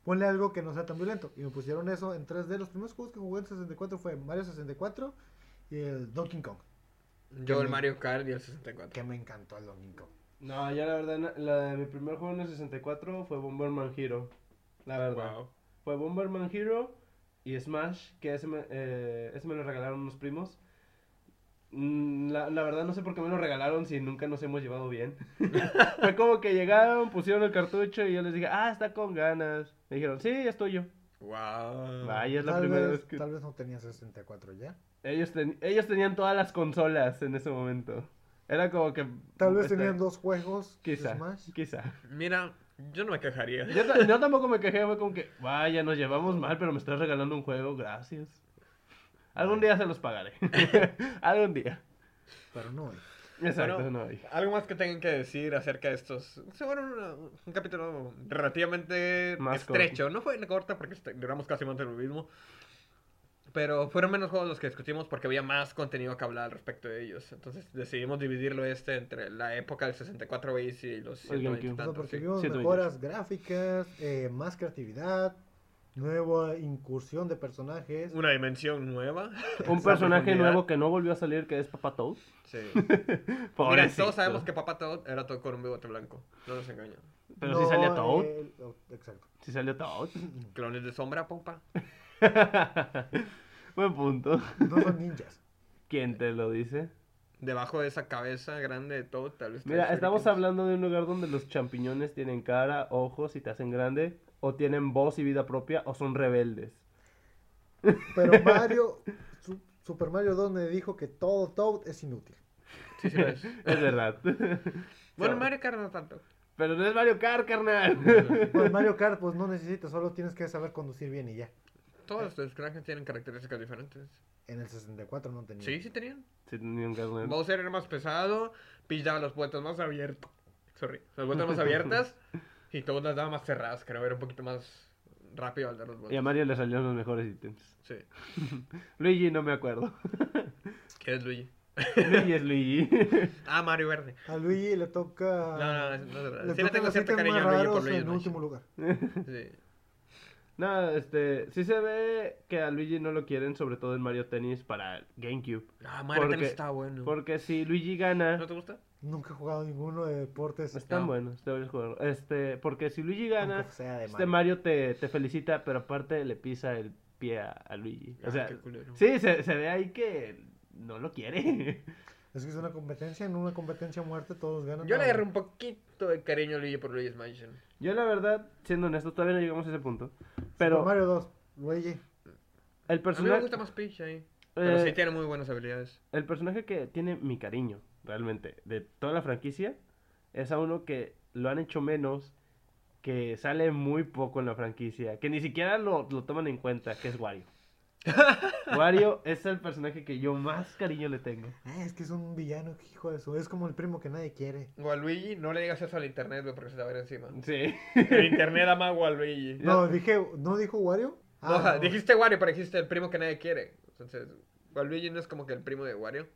Ponle algo que no sea tan violento. Y me pusieron eso en 3D. Los primeros juegos que jugué en 64 fue Mario 64 y el Donkey Kong. Yo el me- Mario Kart y el 64. Que me encantó el Donkey Kong. No, ya la verdad, la de mi primer juego en el 64 fue Bomberman Hero. La verdad. Wow. Fue Bomberman Hero y Smash, que ese me, eh, ese me lo regalaron unos primos. Mm, La, la verdad no sé por qué me lo regalaron si nunca nos hemos llevado bien. Fue como que llegaron, pusieron el cartucho y yo les dije, ah, está con ganas. Me dijeron, sí, es tuyo. Wow. Vaya, es la Tal primera vez, vez que... tal vez no tenía 64 ya. Ellos, ten- ellos tenían todas las consolas en ese momento. Era como que... Tal vez este, tenían dos juegos de Quizá, Smash. quizá. Mira, yo no me quejaría. Yo, yo tampoco me quejé, fue como que, vaya, nos llevamos mal, pero me estás regalando un juego, gracias. Algún día se los pagaré. Algún día. Pero no hoy. Exacto, Bueno, no hay. Algo más que tengan que decir acerca de estos. Se fueron una- un capítulo relativamente Más estrecho. No fue corta porque este- duramos casi más de lo mismo. Pero fueron menos juegos los que discutimos porque había más contenido que hablar al respecto de ellos. Entonces decidimos dividirlo este entre la época del 64 bits y los El 120 y GameCube. O sea, porque sí. vimos 128. mejoras gráficas, eh, más creatividad, nueva incursión de personajes. Una dimensión nueva. Un personaje nuevo que no volvió a salir, que es Papa Toad. Sí. Mira, todos sabemos que Papá Toad era todo con un bigote blanco. No nos engañan. Pero No, sí salió Toad. el- oh, exacto. Sí salió Toad. Clones de sombra, pompa. Buen punto. No son ninjas. ¿Quién te lo dice? Debajo de esa cabeza grande de Toad, tal vez. Mira, estamos shurikens. hablando de un lugar donde los champiñones tienen cara, ojos y te hacen grande, o tienen voz y vida propia, o son rebeldes. Pero Mario, Su- Super Mario 2 me dijo que todo Toad es inútil. Sí, sí lo es. Es verdad. Bueno, Mario Kart no tanto. Pero no es Mario Kart, carnal. Pues Mario Kart, pues no necesitas, solo tienes que saber conducir bien y ya. Todos los personajes tienen características diferentes. En el 64 no tenía. Sí, sí tenían. Sí. Bowser era más pesado, Peach daba las puertas más abiertas. Sorry, las puertas más abiertas y Toad las daba más cerradas, creo. Era un poquito más rápido al dar las Y a vueltas. Mario le salieron los mejores ítems. Sí. Luigi no me acuerdo. ¿Qué es Luigi? Luigi es Luigi. Ah, Mario Verde. A Luigi le No, toca. no, no, es verdad. le Sí le tengo los cierto cariño a Luigi por raros Luigi en Mansion. último lugar. Sí. No, este, sí se ve que a Luigi no lo quieren, sobre todo en Mario Tennis para GameCube. Ah, Mario Porque- Tennis está bueno. Porque si Luigi gana, ¿No te gusta? Nunca he jugado ninguno de deportes. están No. buenos, deberías jugarlo. Este, porque si Luigi gana, este Mario te, te felicita, pero aparte le pisa el pie a, a Luigi. O Ah, sea, sí, se, se ve ahí que no lo quiere. Es que es una competencia, en una competencia a muerte todos ganan. Yo le Ah, agarré un poquito de cariño a Luigi por Luigi's Mansion. Yo la verdad, siendo honesto, todavía no llegamos a ese punto. Super Pero Mario 2, Luigi. el A mí me personaje, gusta más Peach ahí. Pero eh, sí tiene muy buenas habilidades. el personaje que tiene mi cariño, realmente, de toda la franquicia, es a uno que lo han hecho menos, que sale muy poco en la franquicia, que ni siquiera lo, lo toman en cuenta, que es Wario. Wario es el personaje que yo más cariño le tengo. Ah, es que es un villano, hijo de eso. Es como el primo que nadie quiere. O a Luigi, no le digas eso al internet, güey, porque se te va a ver encima. Sí. El internet ama a Waluigi. No, dije, ¿no dijo Wario? No, Ah, o sea, no. dijiste Wario, pero dijiste el primo que nadie quiere. Entonces, Waluigi no es como que el primo de Wario.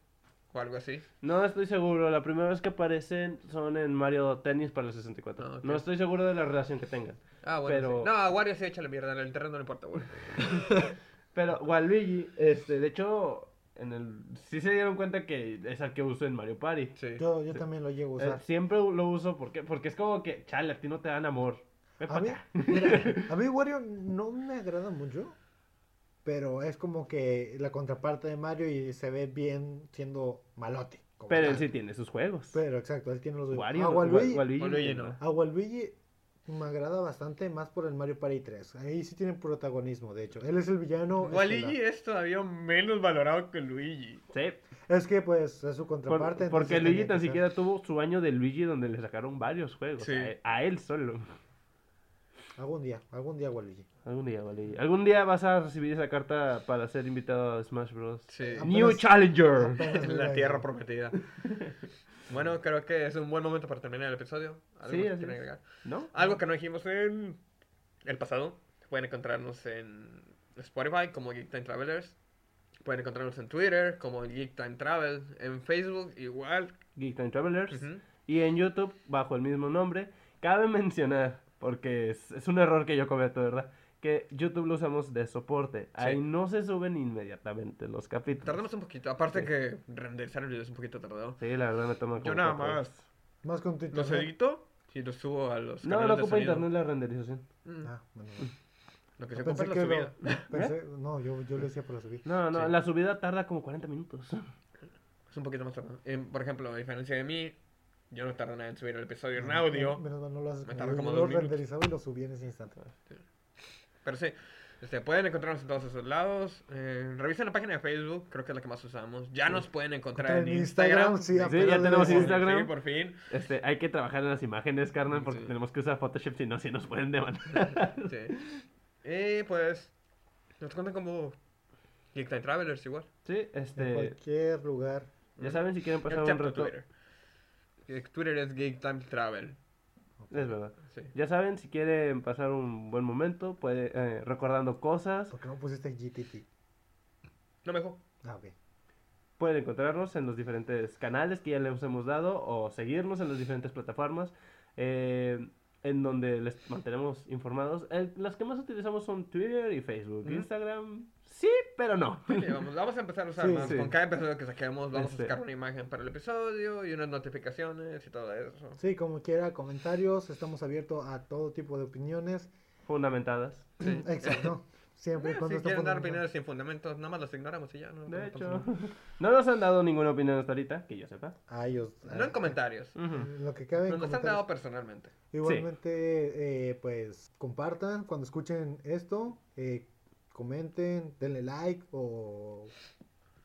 O algo así. No estoy seguro, la primera vez que aparecen son en Mario Tennis para el 64. Ah, ok. No estoy seguro de la relación que tengan. Ah, bueno. Pero- sí. No, a Wario sí échale mierda, en el internet no le importa, Wario. Pero Waluigi, este, de hecho, en el sí se dieron cuenta que es el que uso en Mario Party. Sí. Yo, yo también lo llego a Eh, siempre lo uso porque, porque es como que, chale, a ti no te dan amor. Ven A mí, mira, a mí Wario no me agrada mucho, pero es como que la contraparte de Mario y se ve bien siendo malote. Pero él sí tiene sus juegos. Pero exacto, él tiene los Wario, a no- Waluigi, Wa- Waluigi Waluigi no. no. a Waluigi me agrada bastante más por el Mario Party 3. Ahí sí tiene protagonismo, de hecho. Él es el villano. Waluigi estelar. es todavía menos valorado que Luigi. Sí, Es que pues es su por- contraparte. porque Luigi tan siquiera tuvo su año de Luigi donde le sacaron varios juegos. Sí. A, a él solo. Algún día, algún día Waluigi. Algún día, Waluigi. Algún día vas a recibir esa carta para ser invitado a Smash Bros. Sí. Apenas- New Challenger. apenas La tierra prometida. Bueno, creo que es un buen momento para terminar el episodio. ¿Algo Sí, que así agregar? ¿No? Algo que no dijimos en el pasado. Pueden encontrarnos en Spotify como Geek Time Travelers. Pueden encontrarnos en Twitter como Geek Time Travel. En Facebook igual. Geek Time Travelers. Y en YouTube, bajo el mismo nombre. Cabe mencionar, porque es, es un error que yo cometo, ¿verdad? Que YouTube lo usamos de soporte. Ahí Sí. no se suben inmediatamente los capítulos. Tardamos un poquito. Aparte Sí. que renderizar el video es un poquito tardado. Sí, la verdad me toma como Yo nada cuatro más. Más con los edito y los subo a los No, no ocupa internet la renderización. Mm, Ah, bueno, bueno. Lo que se ocupa es la que lo- subida. pensé- no, yo, yo lo decía por la subida. No, no, Sí. la subida tarda como 40 minutos. Es un poquito más tardado. Eh, por ejemplo, a diferencia de mí, yo no tardo nada en subir el episodio en audio. Menos mal no lo haces Me yo. como Yo dos lo minutos. renderizaba y lo subí en ese instante. Pero sí, este, pueden encontrarnos en todos esos lados. Eh, revisen la página de Facebook, creo que es la que más usamos. Ya nos pueden encontrar en En Instagram. Instagram, sí, Sí, ya tenemos. Instagram. Sí, por fin. Este, hay que trabajar en las imágenes, carnal, porque Sí. tenemos que usar Photoshop, si no, si nos pueden demandar. Sí. Y pues, nos cuentan como Geek Time Travelers igual. sí, En este, cualquier lugar. ya saben si quieren pasar un rato. Twitter. Twitter es Geek Time Travel. Es verdad. Sí. Ya saben, si quieren pasar un buen momento, puede, eh, recordando cosas, ¿Por qué no pusiste GTT? No me dejó. Ah, ok. pueden encontrarnos en los diferentes canales que ya les hemos dado o seguirnos en las diferentes plataformas eh, en donde les mantenemos informados. El- las que más utilizamos son Twitter y Facebook. Instagram, sí, pero no. Sí, vamos, vamos a empezar a usar Sí, más. sí. Con cada episodio que saquemos, vamos Este. a sacar una imagen para el episodio y unas notificaciones y todo eso. Sí, como quiera, comentarios. Estamos abiertos a todo tipo de opiniones. Fundamentadas. Sí. Exacto. Siempre Eh, cuando si quieren dar opiniones sin fundamentos, nada más los ignoramos y ya. No, De no hecho, pasa nada. no nos han dado ninguna opinión hasta ahorita, que yo sepa. A ellos. No en comentarios. Ujú. Lo que cabe en Nos han dado personalmente. Igualmente, eh, pues compartan cuando escuchen esto, eh, comenten, denle like o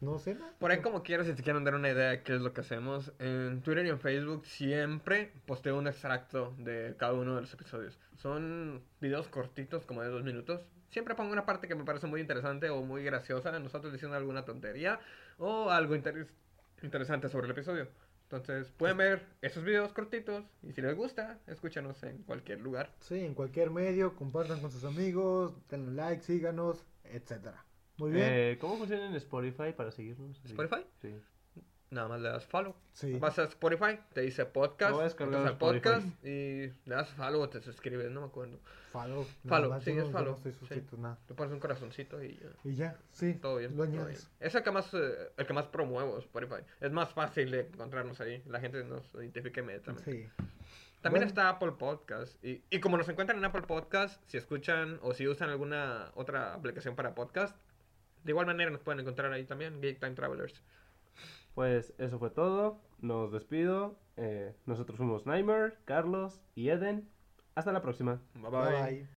no sé. ¿no? Por ahí como quieras, si te quieren dar una idea de qué es lo que hacemos, en Twitter y en Facebook siempre posteo un extracto de cada uno de los episodios. Son videos cortitos, como de dos minutos. Siempre pongo una parte que me parece muy interesante o muy graciosa de nosotros diciendo alguna tontería o algo interes- interesante sobre el episodio. Entonces pueden ver esos videos cortitos y si les gusta, escúchanos en cualquier lugar. Sí, en cualquier medio, compartan con sus amigos, denle like, síganos, etcétera. Muy bien. Eh, ¿Cómo funciona en Spotify para seguirnos? ¿Spotify? Sí. Nada más le das follow. sí. Vas a Spotify, te dice podcast, en al podcast y le das follow o te suscribes, no me acuerdo. Follow. Follow, sí, es follow, No estoy sí. suscrito, nada. Le pones un corazoncito y ya. Y ya, sí. Todo bien. Lo todo añades. bien. Es el que más eh, el que más promuevo Spotify. Es más fácil de encontrarnos ahí. La gente nos identifica inmediatamente. Sí. También Bueno. está Apple Podcast. Y, y como nos encuentran en Apple Podcast, si escuchan o si usan alguna otra aplicación para podcast, de igual manera nos pueden encontrar ahí también, Geek Time Travelers. Pues eso fue todo. Nos despido. Eh, nosotros fuimos Nightmare, Carlos y Eden. Hasta la próxima. bye. Bye bye.